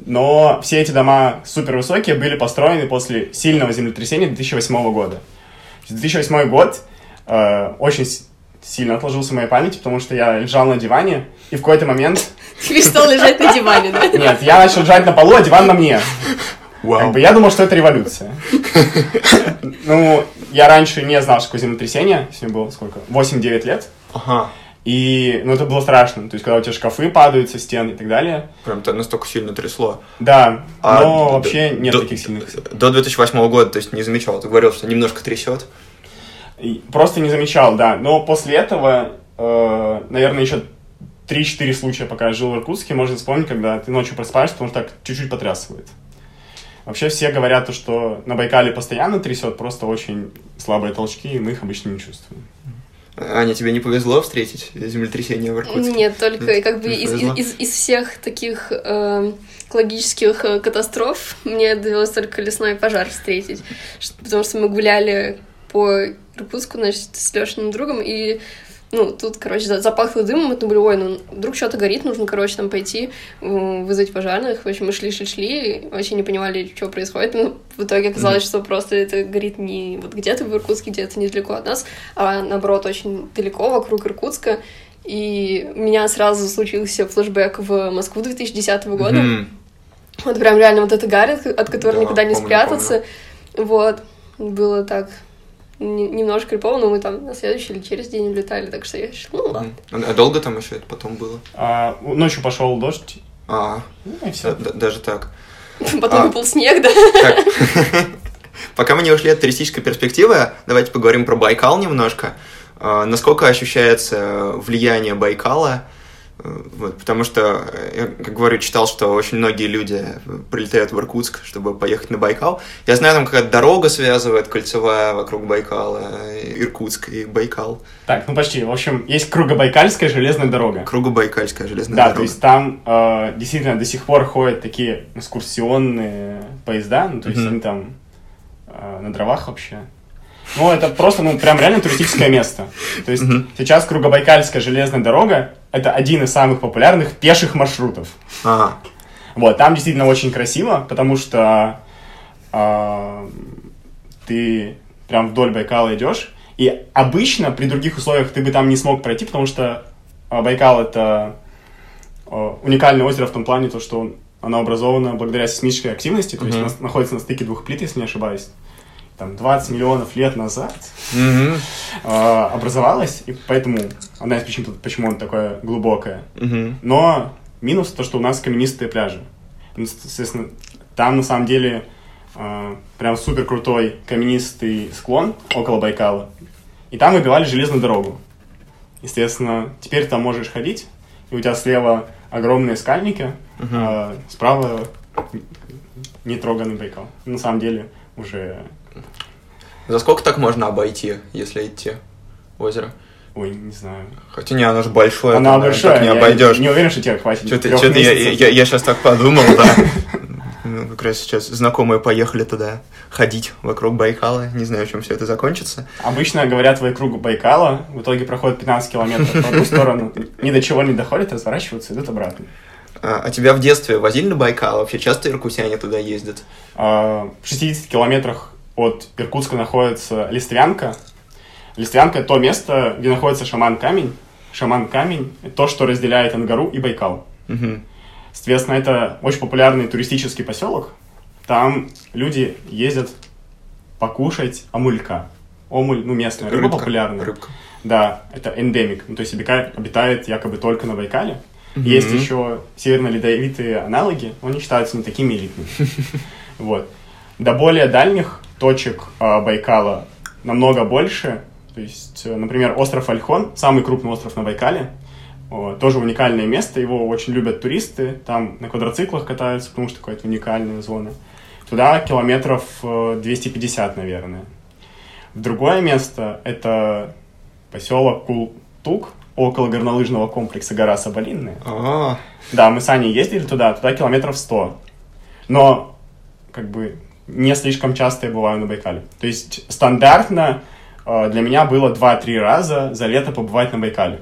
C: Но все эти дома супер высокие были построены после сильного землетрясения 2008 года. То есть 2008 год э, очень сильно отложился в моей памяти, потому что я лежал на диване, и в какой-то момент... *laughs*
B: Ты перестал лежать на диване, да?
C: Нет, я начал лежать на полу, а диван на мне. Как бы я думал, что это революция. *laughs* Ну, я раньше не знал, что такое землетрясение. Мне было сколько? 8-9 лет.
A: Ага.
C: И, ну, это было страшно. То есть, когда у тебя шкафы падают со стен и так далее.
A: Прям то настолько сильно трясло.
C: Да,
A: А
C: но
A: д-
C: вообще нет
A: до-
C: таких сильных.
A: До 2008 года, то есть не замечал. Ты говорил, что немножко трясет.
C: И Просто не замечал, да. Но после этого, э, наверное, еще 3-4 случая, пока я жил в Иркутске, можно вспомнить, когда ты ночью просыпаешься, потому что так чуть-чуть потрясывает. Вообще все говорят, то, что на Байкале постоянно трясет, просто очень слабые толчки, и мы их обычно не чувствуем.
A: Аня, тебе не повезло встретить землетрясение в Иркутске?
B: Нет, только как бы из,
A: повезло.
B: из, из всех таких э, экологических катастроф *laughs* мне довелось только лесной пожар встретить. Потому что мы гуляли по Иркутску, значит, с Лешиным другом, и ну, тут, короче, за- запахло дымом, мы думали, ой, ну, вдруг что-то горит, нужно, короче, там пойти, м, вызвать пожарных. В общем, мы шли-шли-шли, вообще не понимали, что происходит. Ну, в итоге оказалось, что просто это горит не вот где-то в Иркутске, где-то недалеко от нас, а, наоборот, очень далеко, вокруг Иркутска. И у меня сразу случился флешбэк в Москву 2010 года. Вот прям реально вот эта гарь, от, от которой
A: Да,
B: никуда не
A: помню,
B: спрятаться. Вот. Было так немножко крипово, но мы там на следующий или через день улетали, так что я решила, ну ладно.
A: Мгм. А долго там еще это потом было?
C: А, ночью пошел дождь,
A: А,
C: ну и все.
A: да- да- даже так. *laughs*
B: Потом
A: А.
B: выпал снег, да.
A: Так. *laughs* Пока мы не ушли от туристической перспективы, давайте поговорим про Байкал немножко. А, Насколько ощущается влияние Байкала? Э, Вот, потому что, э, я, как говорю, читал, что очень многие люди прилетают в Иркутск, чтобы поехать на Байкал. Я знаю, там какая-то дорога связывает кольцевая вокруг Байкала, э, Иркутск и Байкал.
C: Так, ну почти. В общем, есть Кругобайкальская железная дорога.
A: Кругобайкальская железная
C: Да,
A: дорога.
C: то есть там э, действительно до сих пор ходят такие экскурсионные поезда, ну то есть
A: Мгм.
C: они там э, на дровах вообще. Ну, это просто, ну, прям реально туристическое место. То есть
A: Мгм.
C: сейчас Кругобайкальская железная дорога — это один из самых популярных пеших маршрутов.
A: Ага.
C: Вот, там действительно очень красиво, потому что а, ты прям вдоль Байкала идешь, и обычно при других условиях ты бы там не смог пройти, потому что а, Байкал это а, уникальное озеро в том плане, то, что он- оно образовано благодаря сейсмической активности, то есть
A: Мгм.
C: нас- находится на стыке двух плит, если не ошибаюсь. Там 20 миллионов лет назад
A: Мгм.
C: а, образовалось, и поэтому одна из причин, почему он такое глубокое.
A: Мгм.
C: Но минус то, что у нас каменистые пляжи. Ну, Соответственно, там на самом деле э, прям супер крутой каменистый склон около Байкала. И там выбивали железную дорогу. Естественно, теперь там можешь ходить, и у тебя слева огромные скальники,
A: Мгм.
C: а справа нетроганный Байкал. На самом деле уже...
A: За сколько так можно обойти, если идти озеро?
C: Ой, не знаю.
A: Хотя не, оно же большое.
C: Оно
A: там, так не обойдешь.
C: не уверен, что тебе хватит
A: Что-то, что-то я, я, я сейчас так подумал, да. *laughs* Ну, Как раз сейчас знакомые поехали туда ходить вокруг Байкала. Не знаю, чем все это закончится.
C: Обычно говорят вокруг Байкала, в итоге проходят 15 километров в одну сторону, ни до чего не доходят, разворачиваются, идут обратно.
A: А, а тебя в детстве возили на Байкал? Вообще часто иркутяне туда ездят?
C: А, В 60 километрах от Иркутска находится Листвянка. Листвянка – это то место, где находится шаман-камень. Шаман-камень – то, что разделяет Ангару и Байкал.
A: Мгм.
C: Соответственно, это очень популярный туристический поселок. Там люди ездят покушать амулька. Омуль, ну, местная рыба
A: Рыбка.
C: популярная.
A: Рыбка.
C: Да, это эндемик. Ну, то есть обитает якобы только на Байкале.
A: Мгм.
C: Есть еще северно-ледовитые аналоги, но они считаются не такими элитными. *laughs* Вот. До более дальних точек а, Байкала намного больше. То есть, э, например, остров Альхон, самый крупный остров на Байкале, тоже уникальное место, его очень любят туристы, там на квадроциклах катаются, потому что какая-то уникальная зона. Туда километров э, 250, наверное. В другое место это поселок Култук, около горнолыжного комплекса гора Соболинная.
A: А,
C: Да, мы с Аней ездили туда, туда километров 100. Но, как бы, не слишком часто я бываю на Байкале. То есть, стандартно э, для меня было 2-3 раза за лето побывать на Байкале.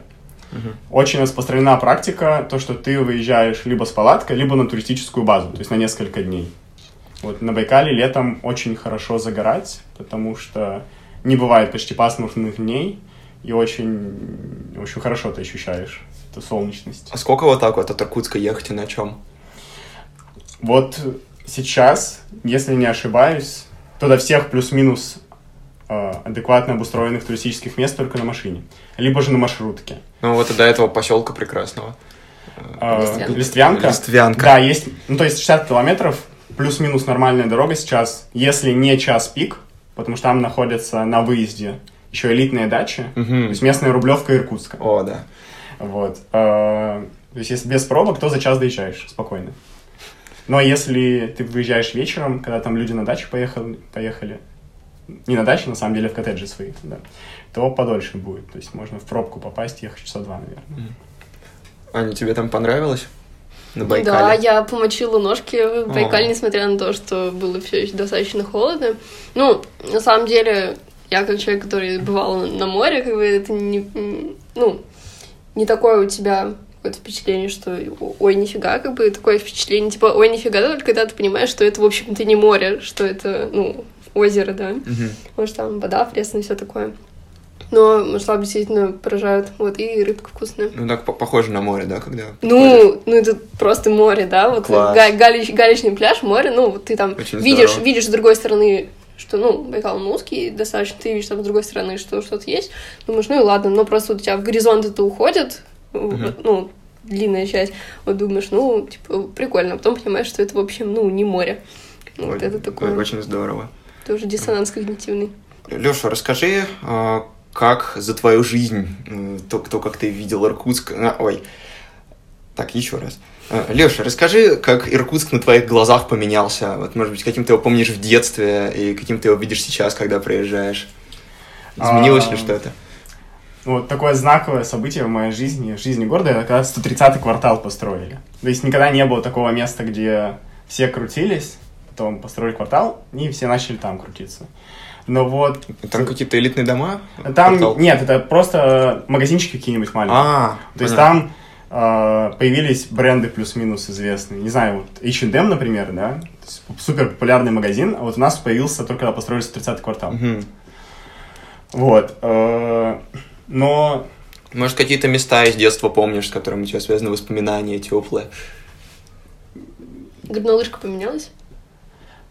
C: Очень распространена практика, то, что ты выезжаешь либо с палаткой, либо на туристическую базу, то есть на несколько дней. Вот на Байкале летом очень хорошо загорать, потому что не бывает почти пасмурных дней, и очень, очень хорошо ты ощущаешь эту солнечность.
A: а сколько вот так вот от Иркутска ехать и на чем?
C: Вот сейчас, если не ошибаюсь, то до всех плюс-минус э, адекватно обустроенных туристических мест только на машине. Либо же на маршрутке.
A: Ну вот и до этого поселка прекрасного.
C: Э,
B: Листвянка.
C: Листвянка.
A: Листвянка.
C: Да, есть, ну то есть 60 километров, плюс-минус нормальная дорога сейчас, если не час пик, потому что там находятся на выезде еще элитные дачи,
A: Мгм.
C: то есть местная рублевка Иркутска.
A: О, да.
C: Вот. Э, То есть, если без пробок, то за час доезжаешь спокойно. Но если ты выезжаешь вечером, когда там люди на дачу поехали, поехали не на даче, на самом деле, в коттеджи свои, да, то подольше будет. То есть, можно в пробку попасть, ехать часа два, наверное.
A: Аня, тебе там понравилось? На
B: Да,
A: Байкале?
B: я помочила ножки в Байкале,
A: О.
B: несмотря на то, что было все еще достаточно холодно. Ну, на самом деле, я как человек, который бывал на море, как бы это не, ну, не такое у тебя какое-то впечатление, что ой, нифига, как бы такое впечатление, типа, ой, нифига, только когда ты понимаешь, что это, в общем-то, не море, что это, ну, озеро, да,
A: Мгм.
B: потому что там вода пресная и все такое. Но масштабы действительно поражают, вот, и рыбка вкусная.
A: Ну так по- похоже на море, да, когда?
B: Ну, ну это просто море, да, вот га- галич- галечный пляж, море, ну, вот ты там
A: Очень
B: видишь,
A: здорово.
B: видишь с другой стороны, что, ну, Байкал он узкий достаточно, ты видишь там с другой стороны, что что-то есть, думаешь, ну и ладно, но просто вот у тебя в горизонт это уходит,
A: Мгм.
B: ну, длинная часть, вот думаешь, ну, типа, прикольно, а потом понимаешь, что это, в общем, ну, не море. Вот
A: Ой,
B: это такое,
A: Очень здорово.
B: тоже диссонанс когнитивный.
A: Леша, расскажи, а, как за твою жизнь, м, то, то как ты видел Иркутск... а, ой, так, еще раз. Леша, расскажи, как Иркутск на твоих глазах поменялся. Вот, может быть, каким ты его помнишь в детстве и каким ты его видишь сейчас, когда приезжаешь. Изменилось ли
C: А,
A: что-то?
C: Вот такое знаковое событие в моей жизни, в жизни города, это когда 130-й квартал построили. То есть никогда не было такого места, где все крутились, потом построили квартал, и все начали там крутиться. Но вот...
A: Там какие-то элитные дома?
C: Там
A: Квартал?
C: нет, это просто магазинчики какие-нибудь маленькие.
A: А,
C: То есть
A: понятно.
C: там э, появились бренды плюс-минус известные. Не знаю, вот H&M, например, да, супер популярный магазин, а вот у нас появился только когда построили 130-й квартал. Вот. э, но
A: Может, какие-то места из детства помнишь, с которыми у тебя связаны воспоминания теплые?
B: Горнолыжка поменялась?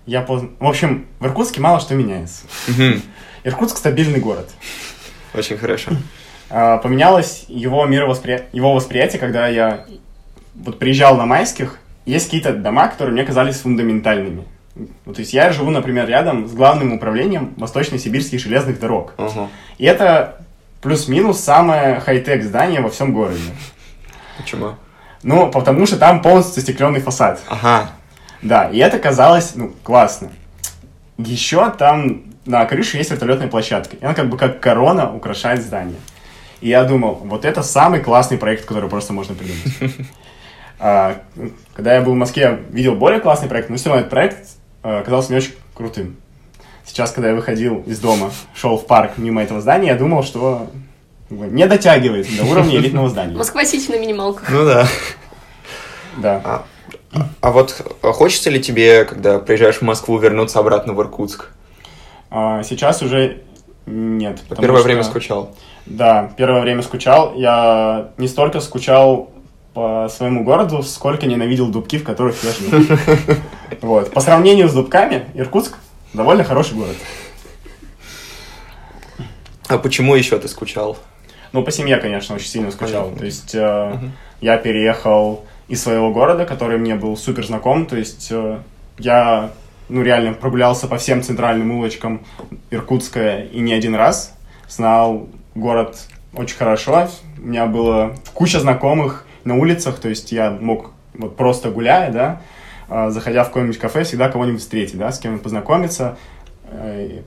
C: я поздно... В общем, в Иркутске мало что меняется. Иркутск стабильный город.
A: Очень хорошо.
C: А, Поменялось его мировосприятие, его восприятие, когда я вот приезжал на майских, есть какие-то дома, которые мне казались фундаментальными. Вот, то есть я живу, например, рядом с главным управлением Восточно-Сибирских железных дорог.
A: Ага.
C: И это плюс-минус самое хай-тек здание во всем городе.
A: Почему?
C: Ну, потому что там полностью застекленный фасад.
A: Ага.
C: Да, и это казалось, ну, классно. Еще там на крыше есть вертолетная площадка. И она как бы как корона украшает здание. И я думал, вот это самый классный проект, который просто можно придумать. *laughs* А, когда я был в Москве, я видел более классный проект, но все равно этот проект а, казался мне очень крутым. Сейчас, когда я выходил из дома, шел в парк мимо этого здания, я думал, что не дотягивает до уровня элитного здания.
B: Москва-Сити на минималках.
A: Ну да.
C: Да.
A: А, а вот хочется ли тебе, когда приезжаешь в Москву, вернуться обратно в Иркутск?
C: А, сейчас уже нет.
A: Первое
C: что-
A: время скучал.
C: Да, первое время скучал. Я не столько скучал по своему городу, сколько ненавидел дубки, в которых я живу. *laughs* Вот. По сравнению с дубками, Иркутск довольно хороший город.
A: А почему еще ты скучал?
C: Ну, по семье, конечно, очень сильно скучал.
A: Понятно.
C: То есть э, я переехал из своего города, который мне был супер знаком. То есть э, я, ну, реально прогулялся по всем центральным улочкам Иркутска и не один раз. Знал город очень хорошо. У меня было куча знакомых на улицах. То есть я мог вот просто гуляя, да, заходя в какое-нибудь кафе, всегда кого-нибудь встретить, да, с кем-нибудь познакомиться. э,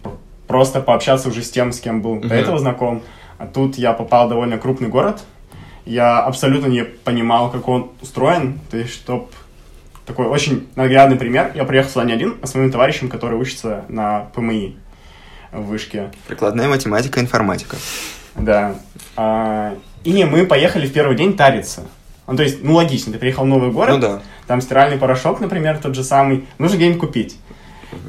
C: просто пообщаться уже с тем, с кем был до
A: Мгм.
C: этого знаком. А тут я попал в довольно крупный город. Я абсолютно не понимал, как он устроен. То есть, чтоб такой очень наглядный пример. Я приехал сюда не один, а с моим товарищем, который учится на ПМИ в вышке.
A: Прикладная математика, информатика.
C: Да. А, и мы поехали в первый день тариться. Ну, то есть, ну, логично, ты приехал в новый город,
A: Ну да.
C: Там стиральный порошок, например, тот же самый, нужно где-нибудь купить.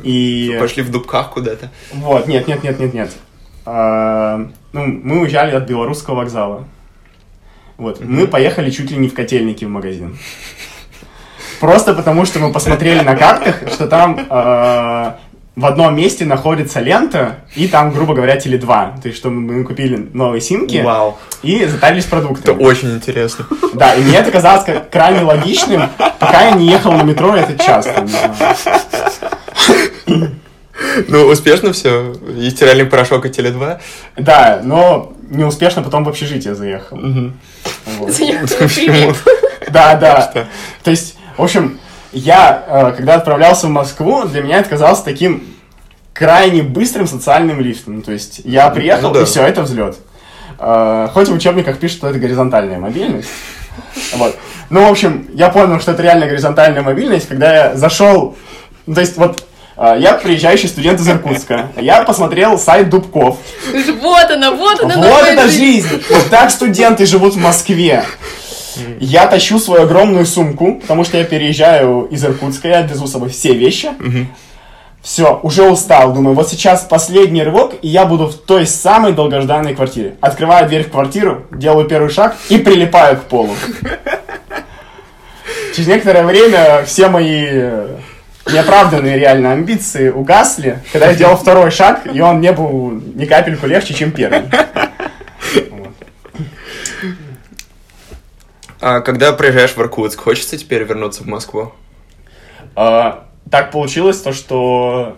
C: И...
A: Пошли в дубках куда-то.
C: Вот, нет, нет, нет, нет, нет. А, ну, мы уезжали от белорусского вокзала. Вот, мы поехали чуть ли не в котельники в магазин. Просто потому, что мы посмотрели на картах, что там а, в одном месте находится лента, и там, грубо говоря, Теле2. То есть, что мы купили новые симки
A: Вау.
C: и затарились
A: Это
C: продуктами.
A: очень интересно.
C: Да, и мне это казалось как крайне логичным, пока я не ехал на метро этот час.
A: Ну, успешно все. И стиральный порошок, и Теле2.
C: Да, но неуспешно потом в общежитие заехал. *laughs*
B: Припять.
C: Да, да. То есть, в общем, я, э, когда отправлялся в Москву, для меня это казалось таким крайне быстрым социальным лифтом. То есть, я приехал,
A: Ну да.
C: и все, это взлет. Э, Хоть в учебниках пишут, что это горизонтальная мобильность. *laughs* Вот. Ну, в общем, я понял, что это реально горизонтальная мобильность, когда я зашел... Ну, то есть, вот, э, я приезжающий студент из Иркутска. Я посмотрел сайт Дубков.
B: Вот она, вот она,
C: Вот это
B: жизнь.
C: жизнь! Вот так студенты живут в Москве. Я тащу свою огромную сумку, потому что я переезжаю из Иркутска, я везу с собой все вещи. Все, уже устал. Думаю, вот сейчас последний рывок, и я буду в той самой долгожданной квартире. Открываю дверь в квартиру, делаю первый шаг и прилипаю к полу. Через некоторое время все мои неоправданные реально амбиции угасли, когда я сделал второй шаг, и он не был ни капельку легче, чем первый. Вот.
A: А когда приезжаешь в Иркутск, хочется теперь вернуться в Москву?
C: А, так получилось то, что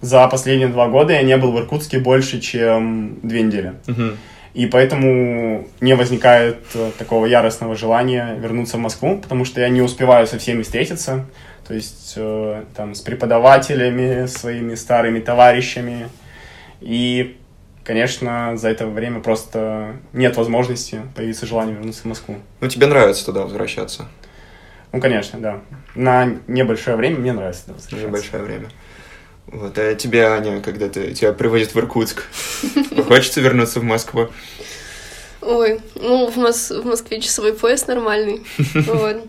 C: за последние два года я не был в Иркутске больше, чем две недели. И поэтому не возникает э, такого яростного желания вернуться в Москву, потому что я не успеваю со всеми встретиться. То есть э, там с преподавателями, своими старыми товарищами. И, конечно, за это время просто нет возможности появиться желание вернуться в Москву.
A: Ну, тебе нравится туда возвращаться?
C: Ну, конечно, да. На небольшое время мне нравится туда
A: на
C: возвращаться.
A: Небольшое время. Вот, а тебе, Аня, когда ты, тебя привозят в Иркутск, *laughs* хочется вернуться в Москву?
B: Ой, ну, в, Мос- в Москве часовой пояс нормальный. *laughs* Вот.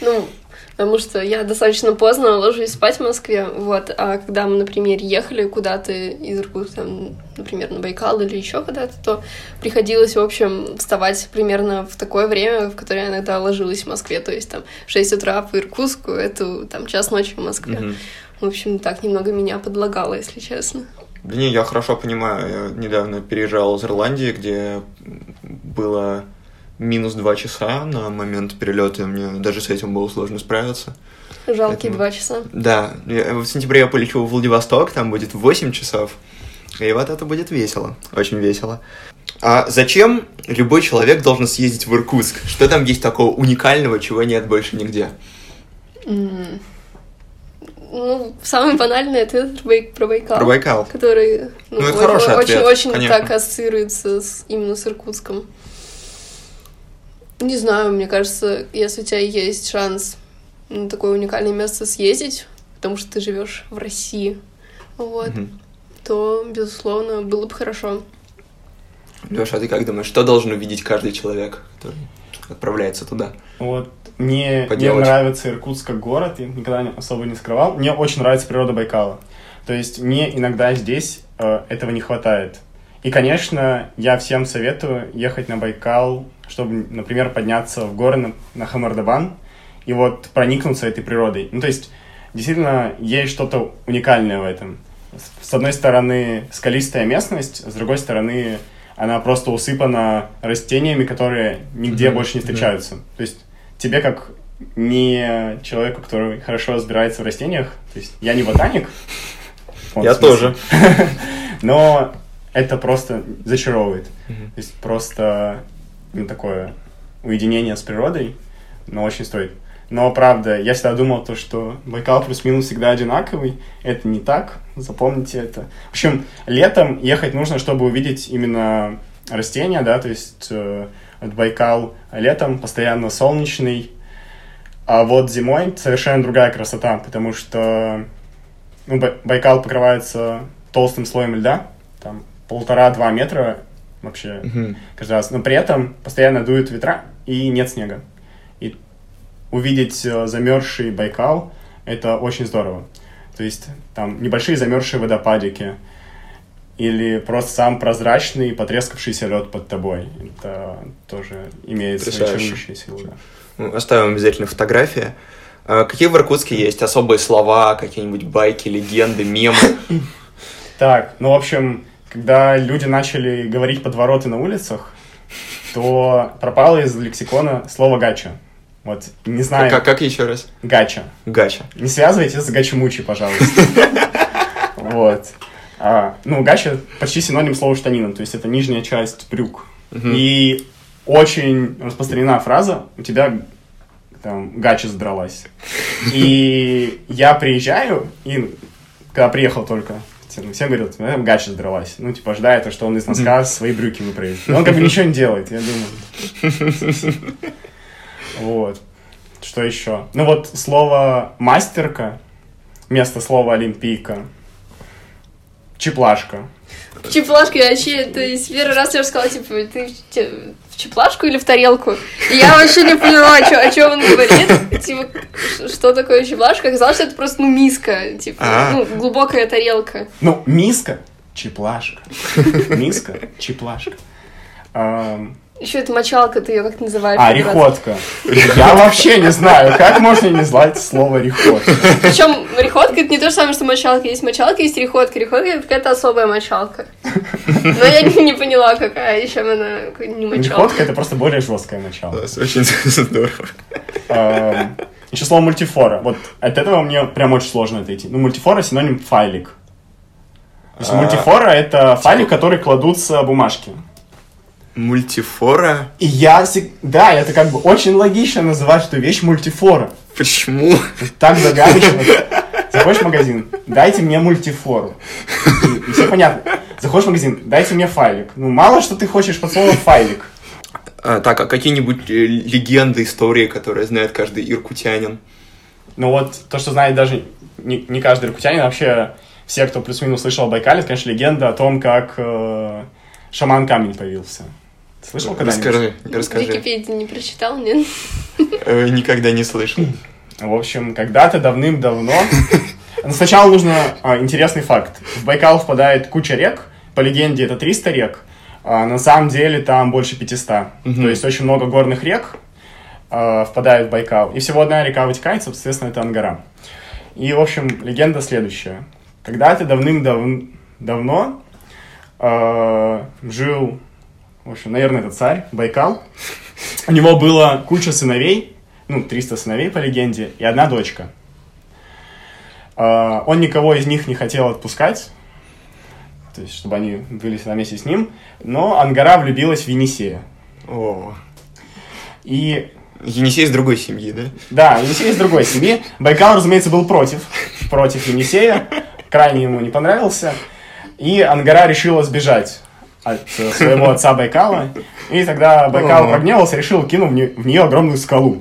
B: Ну, потому что я достаточно поздно ложусь спать в Москве, вот, а когда мы, например, ехали куда-то из Иркутска, там, например, на Байкал или еще куда-то, то приходилось, в общем, вставать примерно в такое время, в которое я иногда ложилась в Москве, то есть там в 6 утра по Иркутску, это там час ночи в Москве.
A: Мгм.
B: В общем, так немного меня подлагало, если честно.
A: Да не, я хорошо понимаю. Я недавно переезжал из Ирландии, где было минус два часа на момент перелета, мне даже с этим было сложно справиться.
B: Жалкие
A: Поэтому-
B: два часа.
A: Да, я- в сентябре я полечу в Владивосток, там будет 8 часов, и вот это будет весело, очень весело. А зачем любой человек должен съездить в Иркутск? Что там есть такого уникального, чего нет больше нигде?
B: М. Ну, самый банальный ответ про Бай- про Байкал.
A: Про Байкал.
B: Который ну,
A: Ну, это хороший
B: очень,
A: ответ,
B: очень
A: конечно.
B: так ассоциируется с, именно с Иркутском. Не знаю, мне кажется, если у тебя есть шанс на такое уникальное место съездить, потому что ты живешь в России, вот,
A: Мгм.
B: то, безусловно, было бы хорошо.
A: Леша, а ты как думаешь, что должен увидеть каждый человек, который отправляется туда?
C: Вот мне, мне нравится Иркутск как город, я никогда особо не скрывал. Мне очень нравится природа Байкала. То есть мне иногда здесь э, этого не хватает. И, конечно, я всем советую ехать на Байкал, чтобы, например, подняться в горы на, на Хамардабан и вот проникнуться этой природой. Ну, то есть, действительно, есть что-то уникальное в этом. С- одной стороны, скалистая местность, с другой стороны, она просто усыпана растениями, которые нигде
A: Мгм,
C: больше не
A: да.
C: встречаются. То есть тебе как не человеку, который хорошо разбирается в растениях, то есть я не ботаник.
A: Я тоже. *laughs*
C: Но это просто зачаровывает. То есть просто ну, такое уединение с природой, но очень стоит. Но правда, я всегда думал то, что Байкал плюс-минус всегда одинаковый. Это не так, запомните это. В общем, летом ехать нужно, чтобы увидеть именно растения, да, то есть э, вот Байкал летом постоянно солнечный, а вот зимой совершенно другая красота, потому что ну, Бай- Байкал покрывается толстым слоем льда, там полтора-два метра вообще
A: Мгм.
C: каждый раз. Но при этом постоянно дуют ветра и нет снега. И увидеть э, замерзший Байкал это очень здорово. То есть там небольшие замерзшие водопадики или просто сам прозрачный потрескавшийся лед под тобой. Это тоже имеет свои чарующие силы. да.
A: Ну, Оставим обязательно фотографии. А Какие в Иркутске есть особые слова, какие-нибудь байки, легенды, мемы?
C: Так, ну, в общем, когда люди начали говорить подвороты на улицах, то пропало из лексикона слово «гача». Вот, не знаю,
A: Как, как еще раз?
C: «гача».
A: Гача.
C: Не связывайте с гачи-мучи, пожалуйста. *laughs* Вот. А, Ну, гача почти синоним слова штанина, то есть это нижняя часть брюк. И очень распространена фраза «у тебя там гача задралась». *laughs* И я приезжаю, и когда приехал только, все все говорят, у меня там гача задралась. Ну, типа, ожидая то, что он из носка свои брюки выправит. И он как бы ничего не делает, я думаю. Вот. Что еще? Ну вот слово мастерка вместо слова олимпийка. Чеплашка.
B: Чеплашка, я вообще, то есть первый раз я же сказала, типа, ты в че- в чеплашку или в тарелку? И я вообще не поняла, чё- о чем он говорит. Типа, что такое чеплашка? Оказалось, что это просто, ну, миска, типа,
A: А.
B: ну, глубокая тарелка.
C: Ну, миска, чеплашка. Миска, чеплашка.
B: Еще это мочалка, ты ее как называешь?
C: А, рихотка. Я вообще не знаю, как можно не знать слово рихотка.
B: Причем рихотка это не то же самое, что мочалка. Есть мочалка, есть рихотка. Рихотка это какая-то особая мочалка. Но я не, не поняла, какая, чем она не мочалка.
C: Рихотка это просто более жесткое начало.
A: Класс, Очень здорово.
C: Эм, Еще слово мультифора. Вот от этого мне прям очень сложно отойти. Ну, мультифора синоним файлик. То есть
A: А.
C: мультифора это файлик, в который кладутся бумажки.
A: Мультифора?
C: И я всегда, это как бы очень логично называть эту вещь мультифора.
A: Почему?
C: Так загадочно. *laughs* Заходишь в магазин, дайте мне мультифору. И, и все понятно. Заходишь в магазин, дайте мне файлик. Ну, мало что ты хочешь под словом файлик.
A: А, так, а какие-нибудь э, легенды, истории, которые знает каждый иркутянин?
C: Ну вот, то, что знает даже не, не каждый иркутянин, а вообще все, кто плюс-минус слышал о Байкале, это, конечно, легенда о том, как э, шаман камень появился. Слышал когда-нибудь?
A: Расскажи, расскажи.
B: Википедию не прочитал, нет? *laughs*
A: Э, Никогда не слышал.
C: В общем, когда-то давным-давно... *laughs* Ну, Сначала нужно а, интересный факт. В Байкал впадает куча рек. По легенде это 300 рек. А на самом деле там больше 500.
A: Мгм.
C: То есть очень много горных рек а, впадает в Байкал. И всего одна река вытекает, соответственно, это Ангара. И, в общем, легенда следующая. Когда-то давным-давно а, жил, в общем, наверное, это царь Байкал. У него было куча сыновей, ну, 300 сыновей по легенде, и одна дочка. А, Он никого из них не хотел отпускать, то есть, чтобы они были всегда вместе с ним, но Ангара влюбилась в Енисея.
A: О,
C: И
A: Енисей из другой семьи, да?
C: Да, Енисей из другой семьи. Байкал, разумеется, был против. Против Енисея. Крайне ему не понравился. И Ангара решила сбежать от э, своего отца Байкала. И тогда Байкал прогневался, решил кинуть в не- в нее огромную скалу.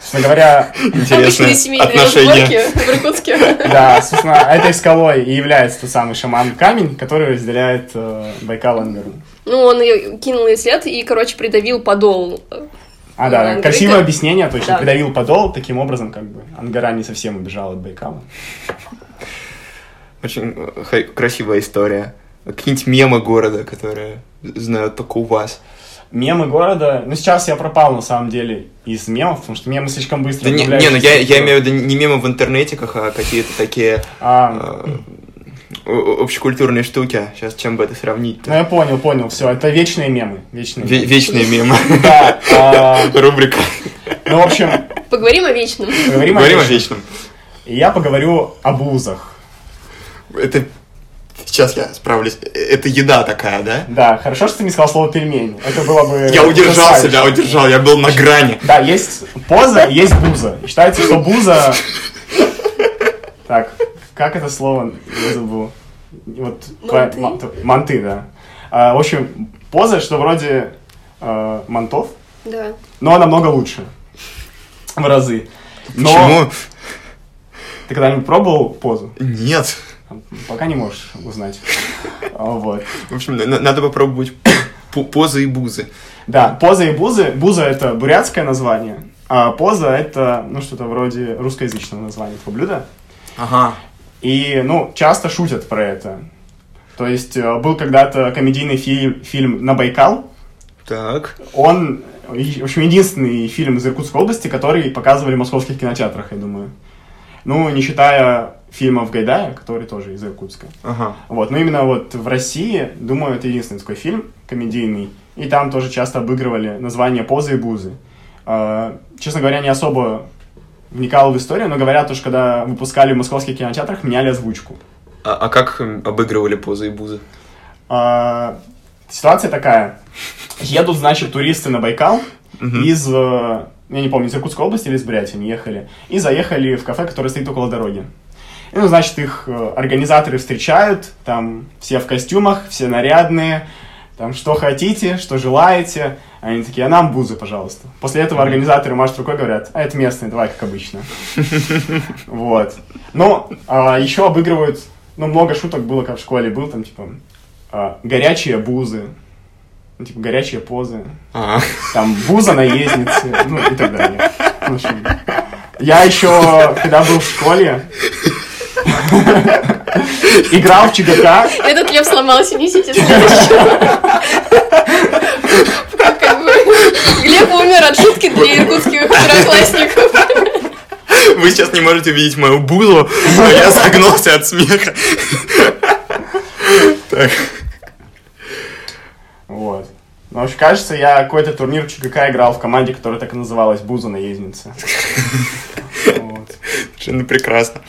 C: Собственно говоря,
A: Интересные отношения.
B: в Иркутске.
C: да, собственно, этой скалой и является тот самый шаман-камень, который разделяет э, Байкал Ангару.
B: Ну, он ее кинул ей след и, короче, придавил подол.
C: А, да,
B: Ангары
C: красивое объяснение, точно.
B: Да.
C: Придавил подол, таким образом, как бы, Ангара не совсем убежала от Байкала.
A: Очень э, красивая история. Какие-нибудь мемы города, которые знают только у вас.
C: Мемы города, ну сейчас я пропал на самом деле из мемов, потому что мемы слишком быстро
A: Да не, не, ну я, я имею в виду не мемы в интернетиках, а какие-то такие
C: А,
A: э, общекультурные штуки. Сейчас чем бы это сравнить?
C: ну я понял, понял, все, это вечные мемы, вечные. мемы.
A: вечные мемы.
C: Да, а, *laughs*
A: Рубрика.
C: ну в общем,
B: Поговорим о вечном.
C: поговорим о вечном. я поговорю о бузах.
A: Это... Сейчас я справлюсь. Э, Это еда такая, да?
C: Да, хорошо, что ты не сказал слово пельмень. Это было бы...
A: Я удержал
C: потрясающе.
A: себя, удержал, я был на грани.
C: Да, есть поза, и есть буза. Считается, что буза... Так, как это слово? Я забыл. Вот,
B: манты,
C: да. А, в общем, поза, что вроде э, мантов,
B: Да.
C: но намного лучше. В разы. Но
A: Почему?
C: ты когда-нибудь пробовал позу?
A: Нет.
C: Пока не можешь узнать. *laughs* А, Вот.
A: В общем, на- надо попробовать позы и бузы.
C: Да, поза и бузы. Буза это бурятское название, а поза это, ну, что-то вроде русскоязычного названия этого блюда.
A: Ага.
C: И, ну, часто шутят про это. То есть, э, был когда-то комедийный фильм, фильм «На Байкал».
A: Так.
C: Он, в общем, единственный фильм из Иркутской области, который показывали в московских кинотеатрах, я думаю. Ну, не считая фильмов Гайдая, который тоже из Иркутска.
A: Ага.
C: Вот, но именно вот в России, думаю, это единственный такой фильм комедийный, и там тоже часто обыгрывали название «Позы и бузы». А, Честно говоря, не особо вникал в историю, но говорят, что когда выпускали в московских кинотеатрах, меняли озвучку.
A: А, а как обыгрывали позы и бузы?
C: А, Ситуация такая. Едут, значит, туристы на Байкал из, э, я не помню, из Иркутской области или из Бурятии они ехали, и заехали в кафе, которое стоит около дороги. И, ну, значит, их э, организаторы встречают, там все в костюмах, все нарядные, там что хотите, что желаете. Они такие, а нам бузы, пожалуйста. После этого организаторы машут рукой, говорят, а это местные, давай как обычно. *laughs* Вот. Ну, а, еще обыгрывают, ну, много шуток было, как в школе был, там, типа, а, горячие бузы, ну, типа, горячие позы,
A: А,
C: там, буза наездницы, ну, и так далее. Я еще, когда был в школе, *laughs* играл в ЧГК,
B: Этот лев сломался, несите следующего. Как как бы Глеб умер от шутки для иркутских второклассников.
A: Вы сейчас не можете увидеть мою бузу, но я согнулся от смеха. Так.
C: Вот. Ну, в общем, кажется, я какой-то турнир в ЧГК играл в команде, которая так и называлась «Буза наездница». *laughs*
A: Совершенно прекрасно.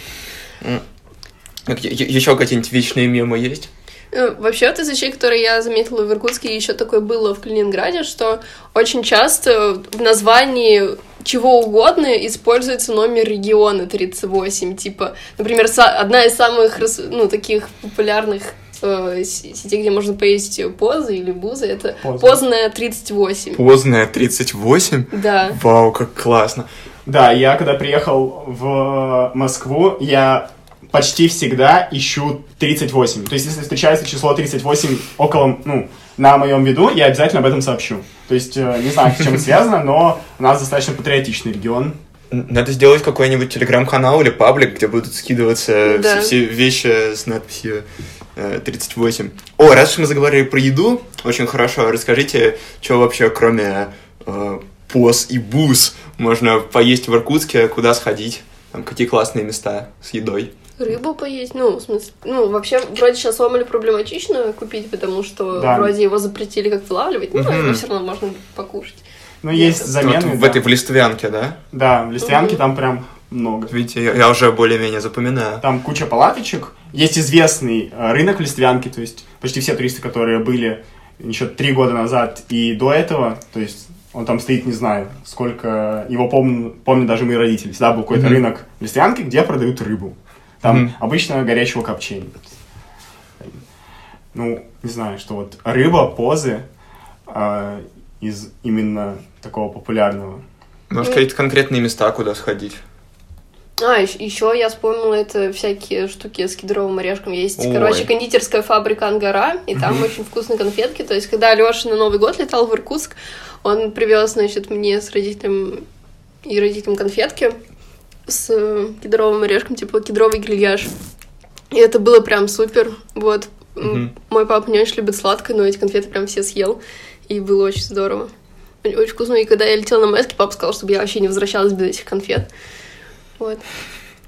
A: Еще какие-нибудь вечные мемы есть?
B: Ну, Вообще, вот из вещей, которые я заметила в Иркутске, еще такое было в Калининграде, что очень часто в названии чего угодно используется номер региона 38. Типа, например, одна из самых ну, таких популярных э, сетей, где можно поесть позы или бузы, это
C: Поза.
B: Позная 38.
A: Поздная 38?
B: Да.
A: Вау, как классно.
C: Да, я когда приехал в Москву, я почти всегда ищу 38. То есть, если встречается число 38 около, ну, на моем виду, я обязательно об этом сообщу. То есть, э, не знаю, с чем это связано, но у нас достаточно патриотичный регион.
A: Надо сделать какой-нибудь телеграм-канал или паблик, где будут скидываться
B: Да.
A: все, все вещи с надписью э, 38. О, раз уж мы заговорили про еду, очень хорошо. Расскажите, что вообще, кроме э, поз и буз, можно поесть в Иркутске, куда сходить? Там какие классные места с едой?
B: Рыбу поесть, ну, в смысле, ну, вообще, вроде сейчас ломали проблематично купить, потому что
C: Да.
B: вроде его запретили как вылавливать, но
A: Мгм.
B: его все равно можно покушать.
C: Но есть замены.
A: вот в
C: да.
A: этой в Листвянке, да?
C: Да, в Листвянке
B: Мгм.
C: там прям много.
A: Видите, я, я уже более-менее запоминаю.
C: Там куча палаточек. Есть известный э, рынок в Листвянке, то есть почти все туристы, которые были еще три года назад и до этого, то есть он там стоит, не знаю, сколько... Его помню, помню даже мои родители. Всегда был какой-то
A: Мгм.
C: рынок в Листвянке, где продают рыбу. Там
A: Мгм.
C: обычно горячего копчения. Ну, не знаю, что вот рыба, позы а, из именно такого популярного.
A: Может, какие-то конкретные места, куда сходить?
B: А, еще я вспомнила, это всякие штуки с кедровым орешком. Есть,
A: Ой.
B: короче, кондитерская фабрика «Ангара», и там очень вкусные конфетки. То есть, когда Леша на Новый год летал в Иркутск, он привез, значит, мне с родителем и родителям конфетки с э, кедровым орешком, типа кедровый грильяж. И это было прям супер. Вот.
A: Мгм.
B: Мой папа не очень любит сладкое, но эти конфеты прям все съел. И было очень здорово. Очень вкусно. И когда я летела на Мэске, папа сказал, чтобы я вообще не возвращалась без этих конфет. Вот.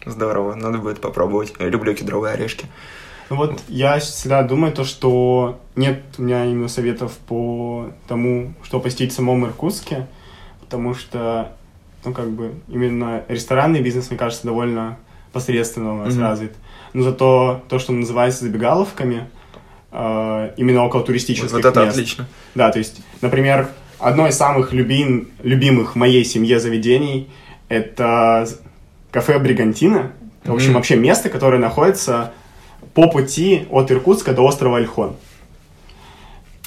A: Здорово, надо будет попробовать. Я люблю кедровые орешки.
C: Ну вот я всегда думаю то, что нет у меня именно советов по тому, что посетить в самом Иркутске, потому что, ну, как бы, именно ресторанный бизнес, мне кажется, довольно посредственно у нас
A: Мгм.
C: развит. Но зато то, что называется забегаловками, э, именно около туристических
A: Вот это
C: мест.
A: отлично.
C: Да, то есть, например, одно из самых любим, любимых в моей семье заведений — это кафе «Бригантина». В общем, вообще место, которое находится по пути от Иркутска до острова Ольхон.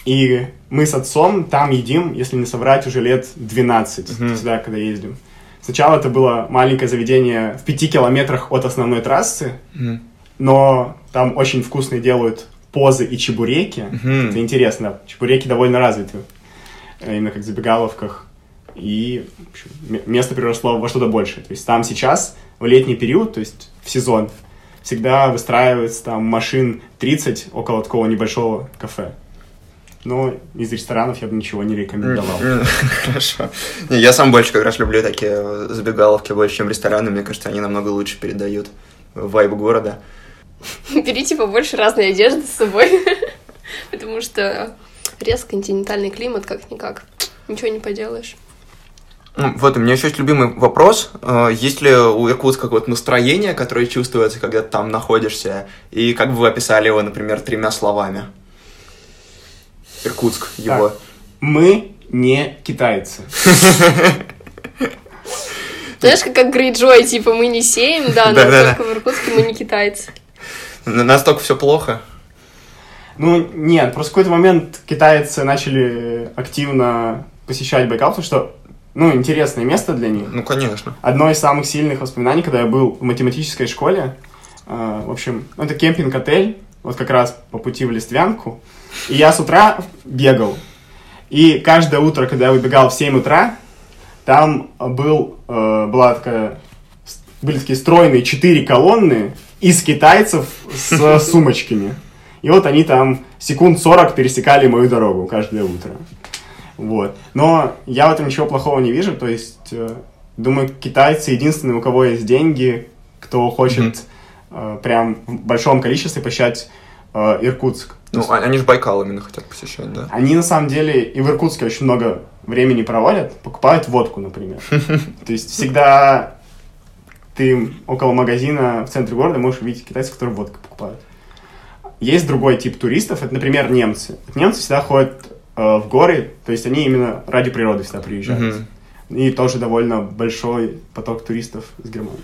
C: И мы с отцом там едим, если не соврать, уже лет 12,
A: Мгм.
C: сюда, когда ездим. Сначала это было маленькое заведение в пяти километрах от основной трассы,
A: Мгм.
C: но там очень вкусные делают позы и чебуреки.
A: Мгм.
C: Это интересно. Чебуреки довольно развиты, э, именно как в забегаловках. И общем, место переросло во что-то большее. То есть там сейчас, в летний период, то есть в сезон, всегда выстраивается там машин 30 около такого небольшого кафе. Но из ресторанов я бы ничего не рекомендовал. *laughs*
A: Хорошо. Не, Я сам больше как раз люблю такие э, забегаловки больше, чем рестораны. Мне кажется, они намного лучше передают вайб города. *laughs*
B: Берите побольше разной одежды с собой, *laughs* потому что резко континентальный климат, как-никак. Ничего не поделаешь.
A: Вот, у меня еще есть любимый вопрос. Э, Есть ли у Иркутска какое-то настроение, которое чувствуется, когда ты там находишься? И как бы вы описали его, например, тремя словами? Иркутск, его.
C: Мы не китайцы.
B: Знаешь, как, Грейджой, типа, мы не сеем, да, но только в Иркутске мы не китайцы.
A: Настолько все плохо?
C: Ну, нет, просто в какой-то момент китайцы начали активно посещать Байкал, потому что, ну, интересное место для них.
A: Ну, конечно.
C: Одно из самых сильных воспоминаний, когда я был в математической школе, э, в общем, ну, это кемпинг-отель, вот как раз по пути в Листвянку, и я с утра бегал, и каждое утро, когда я выбегал в 7 утра, там был, э, была такая, были такие стройные четыре колонны из китайцев с *laughs* сумочками. И вот они там секунд 40 пересекали мою дорогу каждое утро. Вот. Но я в этом ничего плохого не вижу. То есть, э, думаю, китайцы единственные, у кого есть деньги, кто хочет э, прям в большом количестве посещать э, Иркутск.
A: Ну, а- они же Байкал именно хотят посещать, да?
C: Они на самом деле и в Иркутске очень много времени проводят, покупают водку, например. *laughs* То есть всегда ты около магазина в центре города можешь увидеть китайцев, которые водку покупают. Есть другой тип туристов, это, например, немцы. Немцы всегда ходят э, в горы, то есть они именно ради природы всегда приезжают. И тоже довольно большой поток туристов из Германии.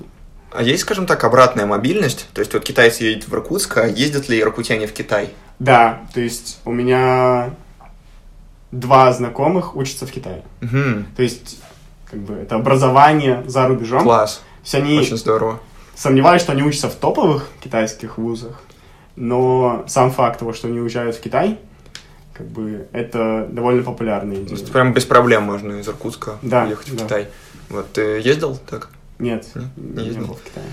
A: А есть, скажем так, обратная мобильность? То есть вот китайцы едут в Иркутск, а ездят ли иркутяне в Китай?
C: Да, то есть у меня два знакомых учатся в Китае.
A: Мгм.
C: То есть, как бы, это образование за рубежом.
A: Класс,
C: То есть они
A: очень здорово.
C: сомневаюсь, что они учатся в топовых китайских вузах, но сам факт того, что они уезжают в Китай, как бы, это довольно популярная
A: То есть прям без проблем можно из Иркутска
C: Да,
A: ехать в
C: да.
A: Китай. Вот ты ездил так?
C: Нет,
A: Не? Не
C: был в Китае.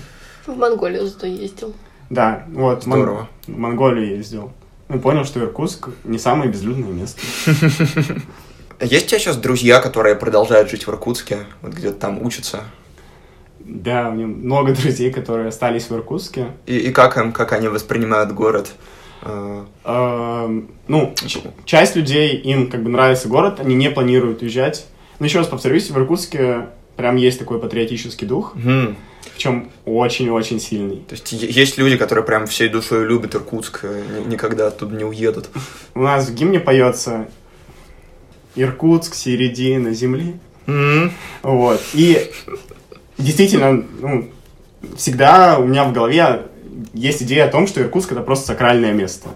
B: В Монголию зато ездил.
C: Да, вот, в Мон-
A: Здорово.
C: в Монголию ездил. Ну, понял, что Иркутск не самое безлюдное место. *laughs*
A: Есть у тебя сейчас друзья, которые продолжают жить в Иркутске, вот где-то там учатся?
C: Да, у меня много друзей, которые остались в Иркутске.
A: И, и как им, как они воспринимают город? Э,
C: Эм, ну, часть людей, им как бы нравится город, они не планируют уезжать. Но еще раз повторюсь, в Иркутске прям есть такой патриотический дух,
A: мгм.
C: причем очень-очень сильный.
A: То есть есть люди, которые прям всей душой любят Иркутск, э, ни- никогда оттуда не уедут.
C: У нас в гимне поется Иркутск, середина земли.
A: М,
C: Вот. И действительно, ну, всегда у меня в голове есть идея о том, что Иркутск это просто сакральное место.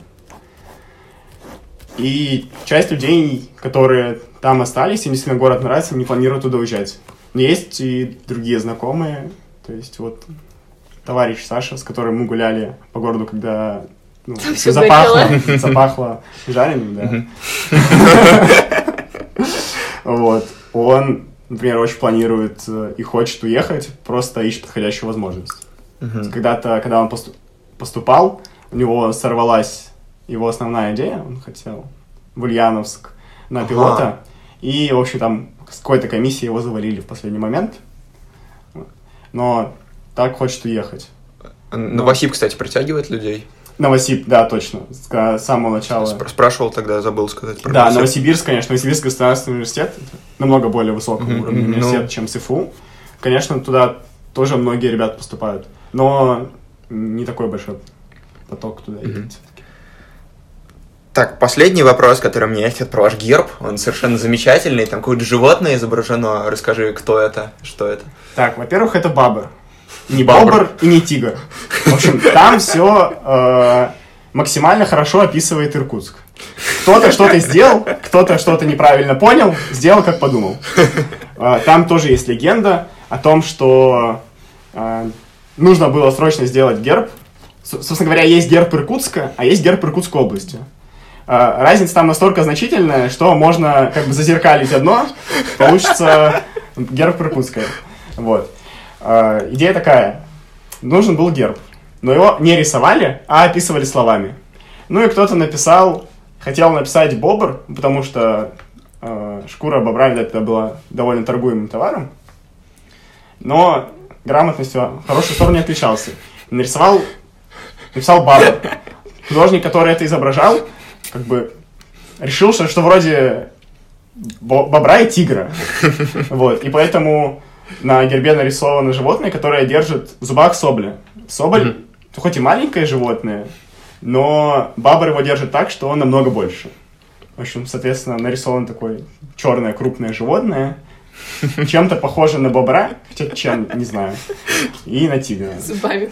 C: И часть людей, которые там остались, им действительно город нравится, не планируют туда уезжать. Но есть и другие знакомые, то есть вот товарищ Саша, с которым мы гуляли по городу, когда ну,
B: Там всё
C: запахло, *laughs* запахло жареным, да. *laughs* Вот. Он, например, очень планирует э, и хочет уехать, просто ищет подходящую возможность. Когда-то, когда он посту- поступал, у него сорвалась его основная идея, он хотел в Ульяновск на пилота, и, в общем, там с какой-то комиссии его завалили в последний момент, но так хочет уехать.
A: Новосиб, кстати, притягивает людей.
C: Новосиб, да, точно, с с самого начала.
A: Спр- Спрашивал тогда, забыл сказать про
C: Да,
A: Новосиб.
C: Новосибирск, конечно, Новосибирск государственный университет, намного более высокого
A: Мгм,
C: уровня университет,
A: ну.
C: чем СИФУ. Конечно, туда тоже многие ребята поступают, но не такой большой поток туда едет
A: Мгм.
C: всё-таки.
A: Так, последний вопрос, который у меня есть, это про ваш герб. Он совершенно замечательный. Там какое-то животное изображено. Расскажи, кто это, что это.
C: Так, во-первых, это бабр. Не
A: Бабр.
C: и не тигр. В общем, там все максимально хорошо описывает Иркутск. Кто-то что-то сделал, кто-то что-то неправильно понял, сделал, как подумал. Э, Там тоже есть легенда о том, что э, нужно было срочно сделать герб. Собственно говоря, есть герб Иркутска, а есть герб Иркутской области. Э, Разница там настолько значительная, что можно как бы зазеркалить одно, получится герб Иркутска. Вот. Э, Идея такая. Нужен был герб, но его не рисовали, а описывали словами. Ну и кто-то написал, хотел написать бобр, потому что э, шкура бобра, это была довольно торгуемым товаром. Но грамотностью сторону не отличался. Нарисовал, написал бабр. Художник, который это изображал, как бы решил, что, что вроде бо- бобра и тигра. *laughs* Вот. И поэтому на гербе нарисовано животное, которое держит в зубах соболя. Соболь, хоть и маленькое животное, но бабр его держит так, что он намного больше. В общем, соответственно, нарисован такое черное крупное животное, чем-то похоже на бобра, хотя чем, не знаю, и на тигра.
B: Зубами.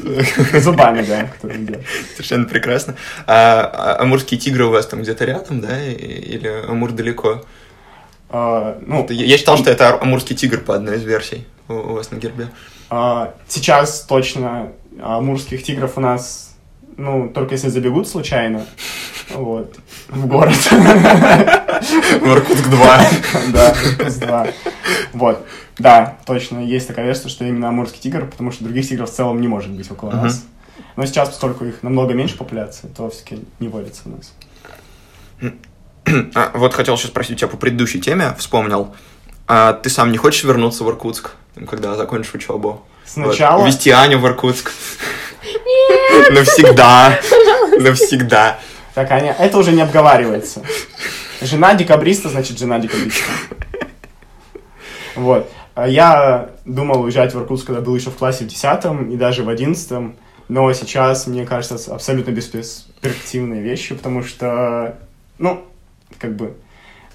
C: Зубами, да.
A: Совершенно прекрасно. А, а амурские тигры у вас там где-то рядом, да? Или Амур далеко?
C: А, ну,
A: Это- Я считал, что это амурский тигр по одной из версий у, у вас на гербе.
C: А, Сейчас точно амурских тигров у нас, ну, только если забегут случайно, вот, в город.
A: Иркутск 2.
C: Да, Иркутск-2. Вот, да, точно, есть такая версия, что именно амурский тигр, потому что других тигров в целом не может быть около нас. Но сейчас, поскольку их намного меньше популяции, то все-таки не водится у нас.
A: А, вот хотел сейчас спросить тебя по предыдущей теме, вспомнил. А ты сам не хочешь вернуться в Иркутск, там, когда закончишь учебу?
C: Сначала...
A: Вот, Вести Аню в Иркутск. Навсегда. Навсегда.
C: Так, Аня, это уже не обговаривается. Жена декабриста, значит, жена декабриста. Вот. А Я думал уезжать в Иркутск, когда был еще в классе в 10 и даже в 11 но сейчас, мне кажется, абсолютно бесперспективные вещи, потому что, ну, как бы,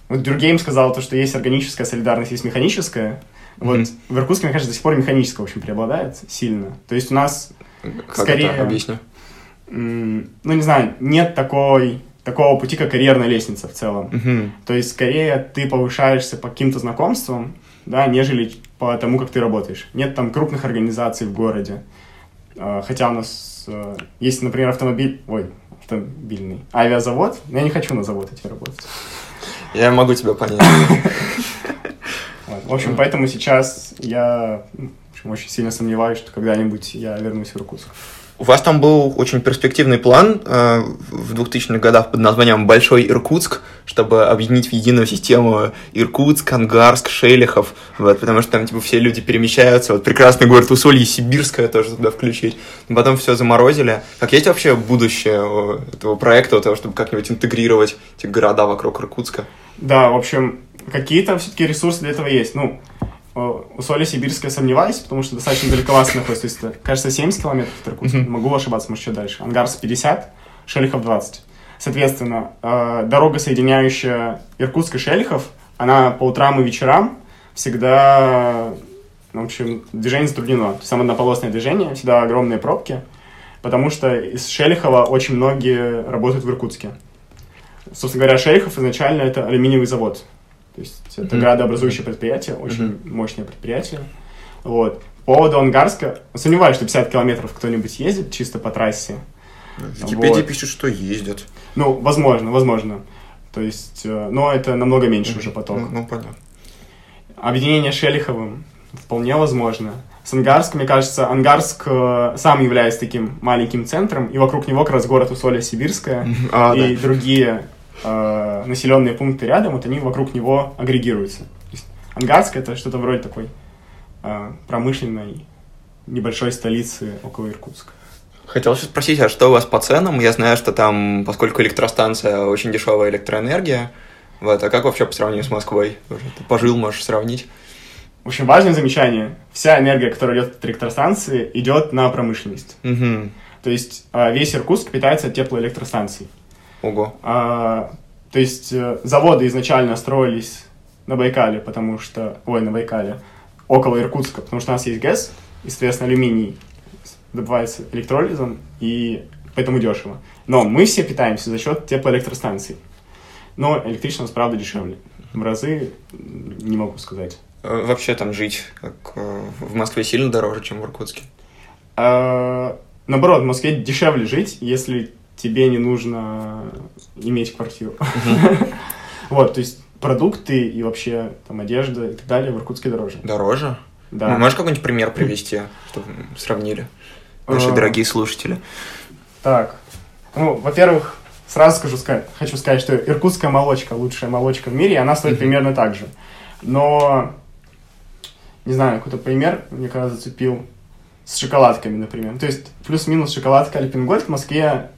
C: вот Дюргейм сказал то, что есть органическая солидарность, есть механическая. Вот
A: Мгм.
C: в Иркутске, мне кажется, до сих пор механическая, общем, преобладает сильно. То есть у нас
A: Как
C: Скорее.
A: это? Объясни.
C: м, ну, не знаю, нет такой, такого пути, как карьерная лестница в целом.
A: Мгм.
C: То есть, скорее, ты повышаешься по каким-то знакомствам, да, нежели по тому, как ты работаешь. Нет там крупных организаций в городе. А, Хотя у нас э, есть, например, автомобиль... Ой, автомобильный. Авиазавод. Но я не хочу на завод идти работать.
A: Я могу тебя понять. *laughs*
C: В общем, поэтому сейчас я очень сильно сомневаюсь, что когда-нибудь я вернусь в Иркутск.
A: У вас там был очень перспективный план э, в 2000-х годах под названием «Большой Иркутск», чтобы объединить в единую систему Иркутск, Ангарск, Шелихов, вот, потому что там типа все люди перемещаются, вот прекрасный город Усолье, Сибирское тоже туда включить. Но потом все заморозили. Как есть вообще будущее этого проекта, того, чтобы как-нибудь интегрировать эти города вокруг Иркутска?
C: Да, в общем, какие-то все-таки ресурсы для этого есть. Ну, о, Усолье Сибирское сомневаюсь, потому что достаточно далековато находится. То есть, это, кажется, 70 километров от Иркутска.
A: Мгм.
C: Могу ошибаться, может, еще дальше. Ангарск 50, Шелихов 20. Соответственно, э, дорога, соединяющая Иркутск и Шелихов, она по утрам и вечерам всегда, в общем, движение затруднено. То есть однополосное движение, всегда огромные пробки, потому что из Шелихова очень многие работают в Иркутске. Собственно говоря, Шелихов изначально это алюминиевый завод. Есть это mm-hmm. градообразующее предприятие, очень mm-hmm. мощное предприятие. Вот. По поводу Ангарска, сомневаюсь, что 50 километров кто-нибудь ездит чисто по трассе.
A: В Википедии вот. пишут, что ездят.
C: Ну, возможно, возможно. То есть, э, но это намного меньше mm-hmm. уже поток.
A: Ну, ну, понятно.
C: Объединение Шелиховым вполне возможно. С Ангарск, мне кажется, Ангарск э, сам является таким маленьким центром, и вокруг него как раз город Усолье-Сибирское *laughs* а, и да. другие э, населенные пункты рядом, вот они вокруг него агрегируются. Ангарск это что-то вроде такой э, промышленной небольшой столицы около Иркутска.
A: Хотел сейчас спросить, а что у вас по ценам? Я знаю, что там, поскольку электростанция очень дешевая электроэнергия, вот, а как вообще по сравнению с Москвой? Ты пожил, можешь сравнить?
C: В общем, важное замечание. Вся энергия, которая идет от электростанции, идет на промышленность.
A: Угу.
C: То есть а, весь Иркутск питается от теплоэлектростанций.
A: Ого.
C: А, то есть э, заводы изначально строились на Байкале, потому что... Ой, на Байкале. Около Иркутска, потому что у нас есть ГЭС, и, соответственно, алюминий добывается электролизом, и поэтому дешево. Но мы все питаемся за счет теплоэлектростанций. Но электричество у нас, правда, дешевле. В разы не могу сказать.
A: Э, вообще там жить как э, в Москве сильно дороже, чем в Иркутске?
C: А, наоборот, в Москве дешевле жить, если тебе не нужно иметь квартиру. Вот, то есть продукты и вообще там одежда и так далее в Иркутске дороже.
A: Дороже?
C: Да.
A: Ну, можешь какой-нибудь пример привести, чтобы сравнили наши а. дорогие слушатели?
C: Так, ну, во-первых, сразу скажу, хочу сказать, что иркутская молочка лучшая молочка в мире, и она стоит примерно так же. Но, не знаю, какой-то пример мне когда зацепил с шоколадками, например. То есть плюс-минус шоколадка Альпингольд в Москве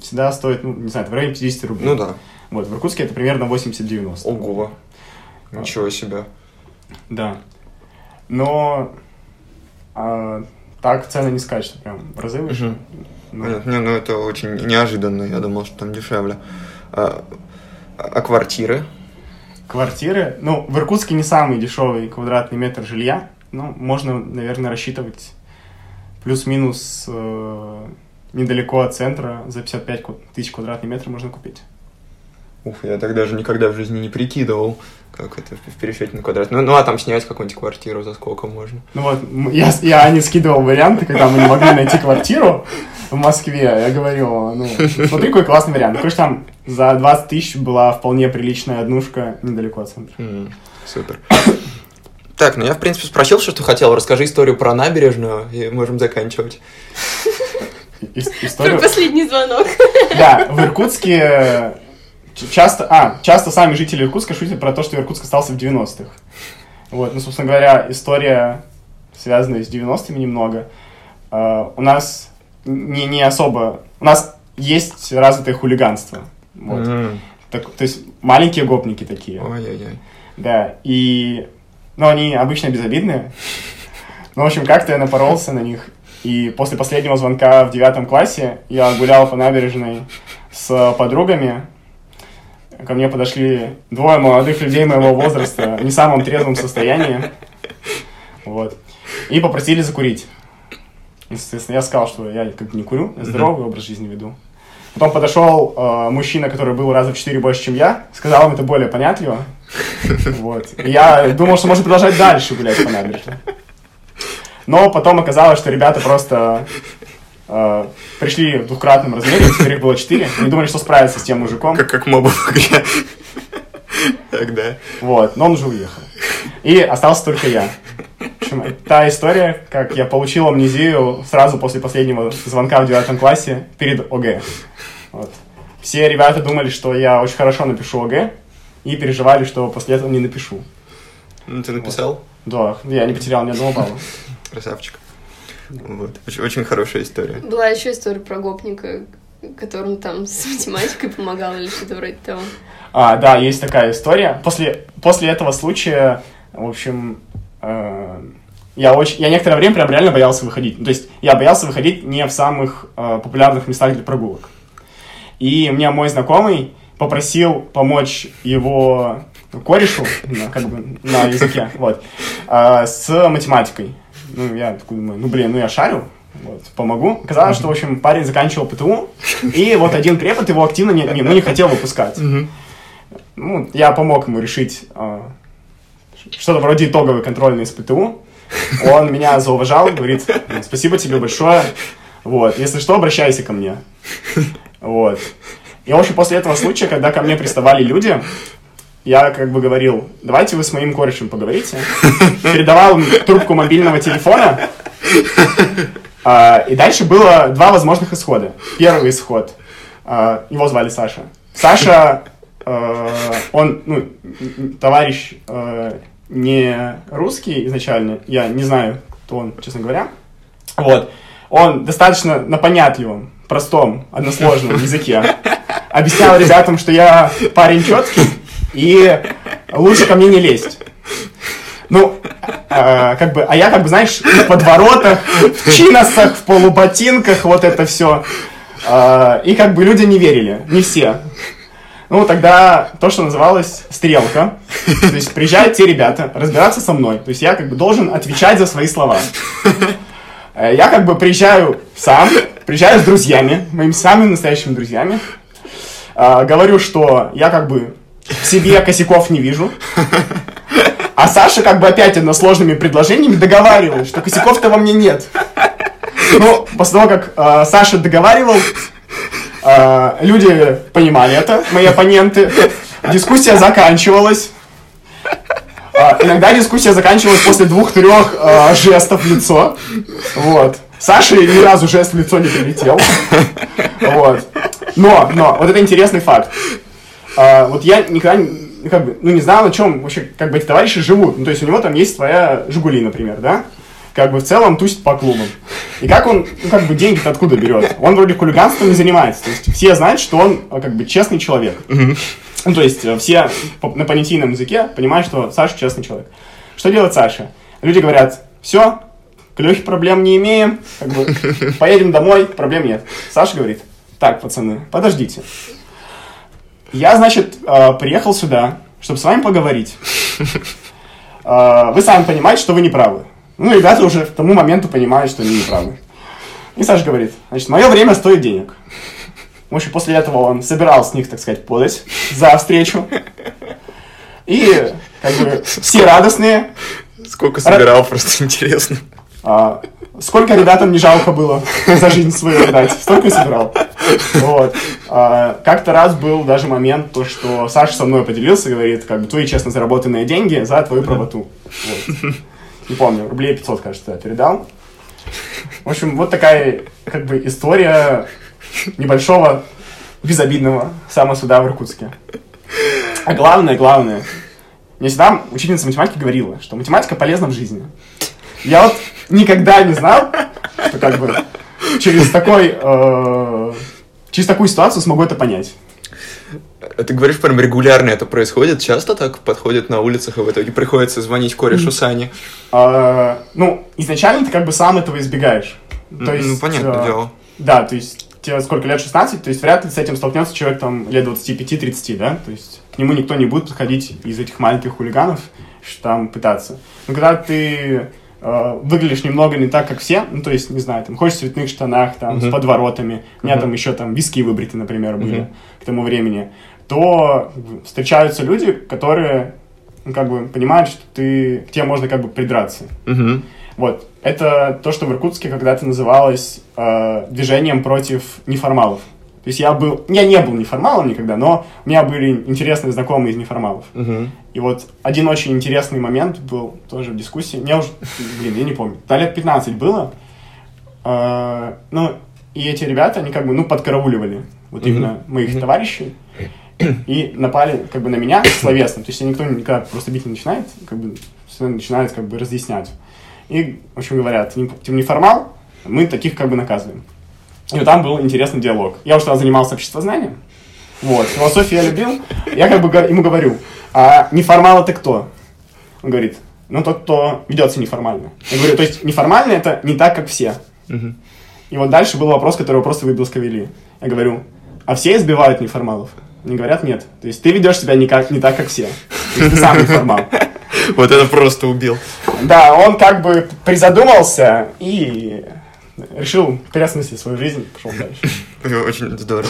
C: всегда стоит, ну, не знаю, в районе 50 рублей.
A: Ну да.
C: Вот, в Иркутске это примерно 80-90.
A: Ого. Ничего себе.
C: Да. Но а, так цены не скачут прям в разы выше. Угу.
A: Ну. Нет, не, ну это очень неожиданно, я думал, что там дешевле. А, а квартиры?
C: Квартиры? Ну, в Иркутске не самый дешевый квадратный метр жилья. Ну, можно, наверное, рассчитывать плюс-минус э, недалеко от центра за 55 тысяч квадратных метров можно купить.
A: Ух, я так даже никогда в жизни не прикидывал, как это в пересчете на квадрат. Ну, ну а там снять какую-нибудь квартиру за сколько можно?
C: Ну вот, я, я не скидывал варианты, когда мы не могли найти квартиру в Москве. Я говорю, ну, смотри, какой классный вариант. Короче, там за 20 тысяч была вполне приличная однушка недалеко от центра.
A: Mm, супер. Так, ну я, в принципе, спросил, что ты хотел. Расскажи историю про набережную, и можем заканчивать. *laughs*
B: Историю... Про последний звонок. *laughs*
C: Да, в Иркутске часто, а, часто сами жители Иркутска шутят про то, что Иркутск остался в 90-х. Вот, ну, собственно говоря, история, связанная с 90-ми немного. Uh, у нас не, не особо... У нас есть развитое хулиганство. Вот. Mm. Так, то есть маленькие гопники такие.
A: Ой-ой-ой.
C: Да, и... Ну, они обычно безобидные. Ну, в общем, как-то я напоролся на них. И после последнего звонка в девятом классе я гулял по набережной с подругами, ко мне подошли двое молодых людей моего возраста в не самом трезвом состоянии. Вот. И попросили закурить. И, соответственно, я сказал, что я как бы не курю, я здоровый образ жизни веду. Потом подошел э, мужчина, который был раза в четыре больше, чем я, сказал им это более понятливо. *laughs* Вот. И я думал, что можно продолжать дальше гулять по набережной. Но потом оказалось, что ребята просто э, пришли в двукратном размере, теперь их было четыре. Они думали, что справятся с тем мужиком.
A: Как, как мобы в игре. Тогда.
C: Вот, но он уже уехал. И остался только я. Общем, та история, как я получил амнезию сразу после последнего звонка в девятом классе перед ОГЭ. Вот. Все ребята думали, что я очень хорошо напишу ОГЭ, и переживали, что после этого не напишу.
A: Ну, ты написал?
C: Вот. Да, я не потерял ни одного балла.
A: Красавчик. Вот. Очень, очень хорошая история.
B: Была еще история про гопника, которому там с математикой помогал или что-то вроде того.
C: А, да, есть такая история. После, после этого случая, в общем, э, я, очень, я некоторое время прям реально боялся выходить. То есть я боялся выходить не в самых э, популярных местах для прогулок. И мне мой знакомый попросил помочь его корешу, на, как бы, на языке, вот, а, с математикой. Ну, я такой думаю, ну, блин, ну, я шарю, вот, помогу. Оказалось, что, в общем, парень заканчивал ПТУ, и вот один препод его активно не, не, ну, не хотел выпускать. Ну, я помог ему решить а, что-то вроде итоговой контрольной из ПТУ. Он меня зауважал, говорит, «Ну, спасибо тебе большое, вот, если что, обращайся ко мне. Вот. И, в общем, после этого случая, когда ко мне приставали люди, я как бы говорил, давайте вы с моим корешем поговорите. Передавал трубку мобильного телефона. А, и дальше было два возможных исхода. Первый исход. а, его звали Саша. Саша, э, он, ну, товарищ не русский изначально. Я не знаю, кто он, честно говоря. Вот. Он достаточно на понятливом, простом, односложном языке объяснял ребятам, что я парень четкий, и лучше ко мне не лезть. Ну, э, как бы, а я, как бы, знаешь, в подворотах, в чиносах, в полуботинках, вот это все. Э, и как бы люди не верили, не все. Ну, тогда то, что называлось стрелка. То есть приезжают те ребята разбираться со мной. То есть я как бы должен отвечать за свои слова. Э, Я как бы приезжаю сам, приезжаю с друзьями, моими самыми настоящими друзьями. Э, Говорю, что я как бы в себе косяков не вижу. А Саша как бы опять односложными предложениями договаривает, что косяков-то во мне нет. Ну, после того, как э, Саша договаривал, э, люди понимали это, мои оппоненты. Дискуссия заканчивалась. А, иногда дискуссия заканчивалась после двух-трех э, жестов в лицо. Вот. Саше ни разу жест в лицо не прилетел. Вот. Но, но, вот это интересный факт. А, вот я никогда не- как бы, ну, не знал, на чем вообще как бы эти товарищи живут. Ну, то есть у него там есть своя Жигули, например, да? Как бы в целом тусит по клубам. И как он, ну, как бы деньги-то откуда берет? Он вроде хулиганством не занимается. То есть все знают, что он э, как бы честный человек. Ну, то есть э, все на понятийном языке понимают, что Саша честный человек. Что делает Саша? Люди говорят, все, к Лехе проблем не имеем, как бы, поедем домой, проблем нет. Саша говорит, так, пацаны, подождите. Я, значит, э, приехал сюда, чтобы с вами поговорить. Э, Вы сами понимаете, что вы не правы. Ну, ребята уже к тому моменту понимают, что они не правы. И Саша говорит, значит, мое время стоит денег. В общем, после этого он собирал с них, так сказать, подать за встречу. И, как бы, все радостные.
A: Сколько собирал, просто интересно.
C: А, сколько ребятам не жалко было за жизнь свою отдать, столько и собирал. Вот. А, как-то раз был даже момент, то, что Саша со мной поделился, говорит, как бы, твои честно заработанные деньги за твою правоту. Вот. Не помню, рублей 500, кажется, передал. В общем, вот такая, как бы, история небольшого, безобидного самосуда в Иркутске. А главное, главное, мне всегда учительница математики говорила, что математика полезна в жизни. Я вот никогда не знал, что как бы через такой э, через такую ситуацию смогу это понять.
A: А Ты говоришь, прям регулярно это происходит? Часто так подходит на улицах, и в итоге приходится звонить корешу Сане?
C: Э, ну, изначально ты как бы сам этого избегаешь. То есть,
A: ну, понятное
C: э,
A: дело.
C: Да, то есть тебе сколько лет, 16, то есть вряд ли с этим столкнется человек там лет 25-30, да, то есть к нему никто не будет подходить из этих маленьких хулиганов, что там пытаться. Но когда ты э, выглядишь немного не так, как все, ну, то есть, не знаю, там, ходишь в цветных штанах, там, с подворотами, у меня там еще там виски выбриты, например, были к тому времени, то встречаются люди, которые, ну, как бы, понимают, что ты, к тебе можно, как бы, придраться.
A: Мгм.
C: Вот. Это то, что в Иркутске когда-то называлось э, движением против неформалов. То есть я был... Я не был неформалом никогда, но у меня были интересные знакомые из неформалов.
A: Мгм.
C: И вот один очень интересный момент был тоже в дискуссии. Мне уже... Блин, я не помню. Да, лет 15 было. Э, ну, и эти ребята, они как бы, ну, подкарауливали вот именно моих товарищей. И напали как бы на меня словесно. То есть никто никогда просто бить не начинает, как бы начинает как бы разъяснять. И, в общем, говорят, «Не- ты неформал, мы таких как бы наказываем. И вот там был интересный диалог. Я уже тогда занимался обществознанием. Вот, философию я любил. Я как бы ему говорю, а неформал это кто? Он говорит, ну тот, кто ведется неформально. Я говорю, то есть неформально это не так, как все. И вот дальше был вопрос, который вы просто выбил сковели. Я говорю, а все избивают неформалов? Они говорят, нет. То есть ты ведешь себя не, как, не так, как все. То есть сам не формал.
A: Вот это просто убил.
C: Да, он как бы призадумался и решил переосмыслить свою жизнь, пошел дальше. *laughs*
A: Очень здорово.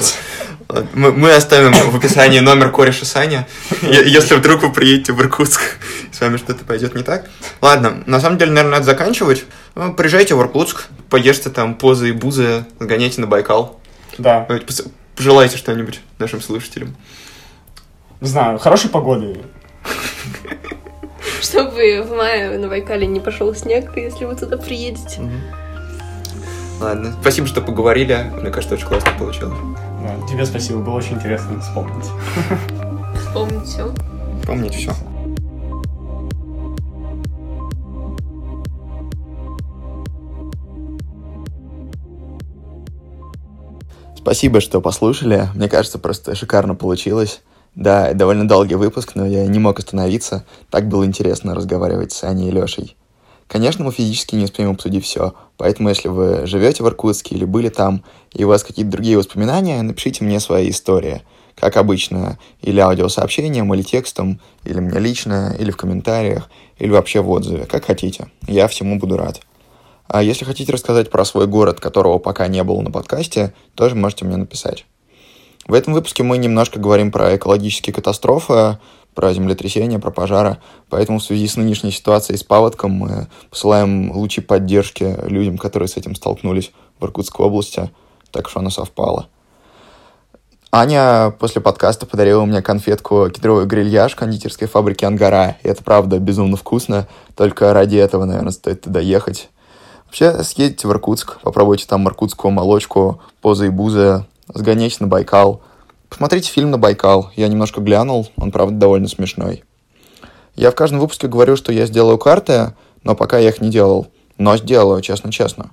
A: Мы, мы оставим в описании номер кореша Саня, если вдруг вы приедете в Иркутск, *laughs* с вами что-то пойдет не так. Ладно, на самом деле, наверное, надо заканчивать. Ну, приезжайте в Иркутск, поешьте там позы и бузы, сгоняйте на Байкал.
C: Да.
A: Пожелайте что-нибудь нашим слушателям.
C: Не знаю, хорошей погоды.
B: Чтобы в мае на Байкале не пошел снег, если вы туда приедете.
A: Ладно, спасибо, что поговорили. Мне кажется, очень классно получилось.
C: Да, тебе спасибо, было очень интересно вспомнить.
B: Вспомнить все.
A: Помнить все. Спасибо, что послушали. Мне кажется, просто шикарно получилось. Да, довольно долгий выпуск, но я не мог остановиться. Так было интересно разговаривать с Аней и Лешей. Конечно, мы физически не успеем обсудить все, поэтому если вы живете в Иркутске или были там, и у вас какие-то другие воспоминания, напишите мне свои истории. Как обычно, или аудиосообщением, или текстом, или мне лично, или в комментариях, или вообще в отзыве, как хотите. Я всему буду рад. А если хотите рассказать про свой город, которого пока не было на подкасте, тоже можете мне написать. В этом выпуске мы немножко говорим про экологические катастрофы, про землетрясения, про пожары. Поэтому в связи с нынешней ситуацией с паводком мы посылаем лучи поддержки людям, которые с этим столкнулись в Иркутской области. Так что оно совпало. Аня после подкаста подарила мне конфетку кедровый грильяж кондитерской фабрики «Ангара». И это правда безумно вкусно. Только ради этого, наверное, стоит туда ехать. Вообще, съедете в Иркутск, попробуйте там иркутскую молочку, позы и бузы, сгоняйте на Байкал. Посмотрите фильм на Байкал. Я немножко глянул, он, правда, довольно смешной. Я в каждом выпуске говорю, что я сделаю карты, но пока я их не делал. Но сделаю, честно-честно.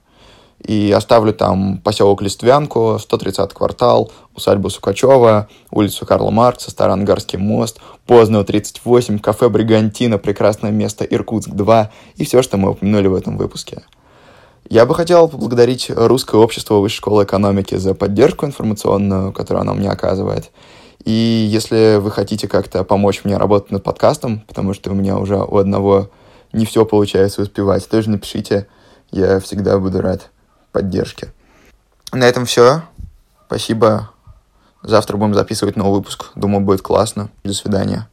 A: И оставлю там поселок Листвянку, 130 квартал, усадьбу Сукачева, улицу Карла Маркса, Старый Ангарский мост, Поздно 38, кафе Бригантина, прекрасное место Иркутск-2 и все, что мы упомянули в этом выпуске. Я бы хотел поблагодарить Русское общество Высшей школы экономики за поддержку информационную, которую оно мне оказывает. И если вы хотите как-то помочь мне работать над подкастом, потому что у меня уже у одного не все получается успевать, тоже напишите, я всегда буду рад поддержке. На этом все. Спасибо. Завтра будем записывать новый выпуск. Думаю, будет классно. До свидания.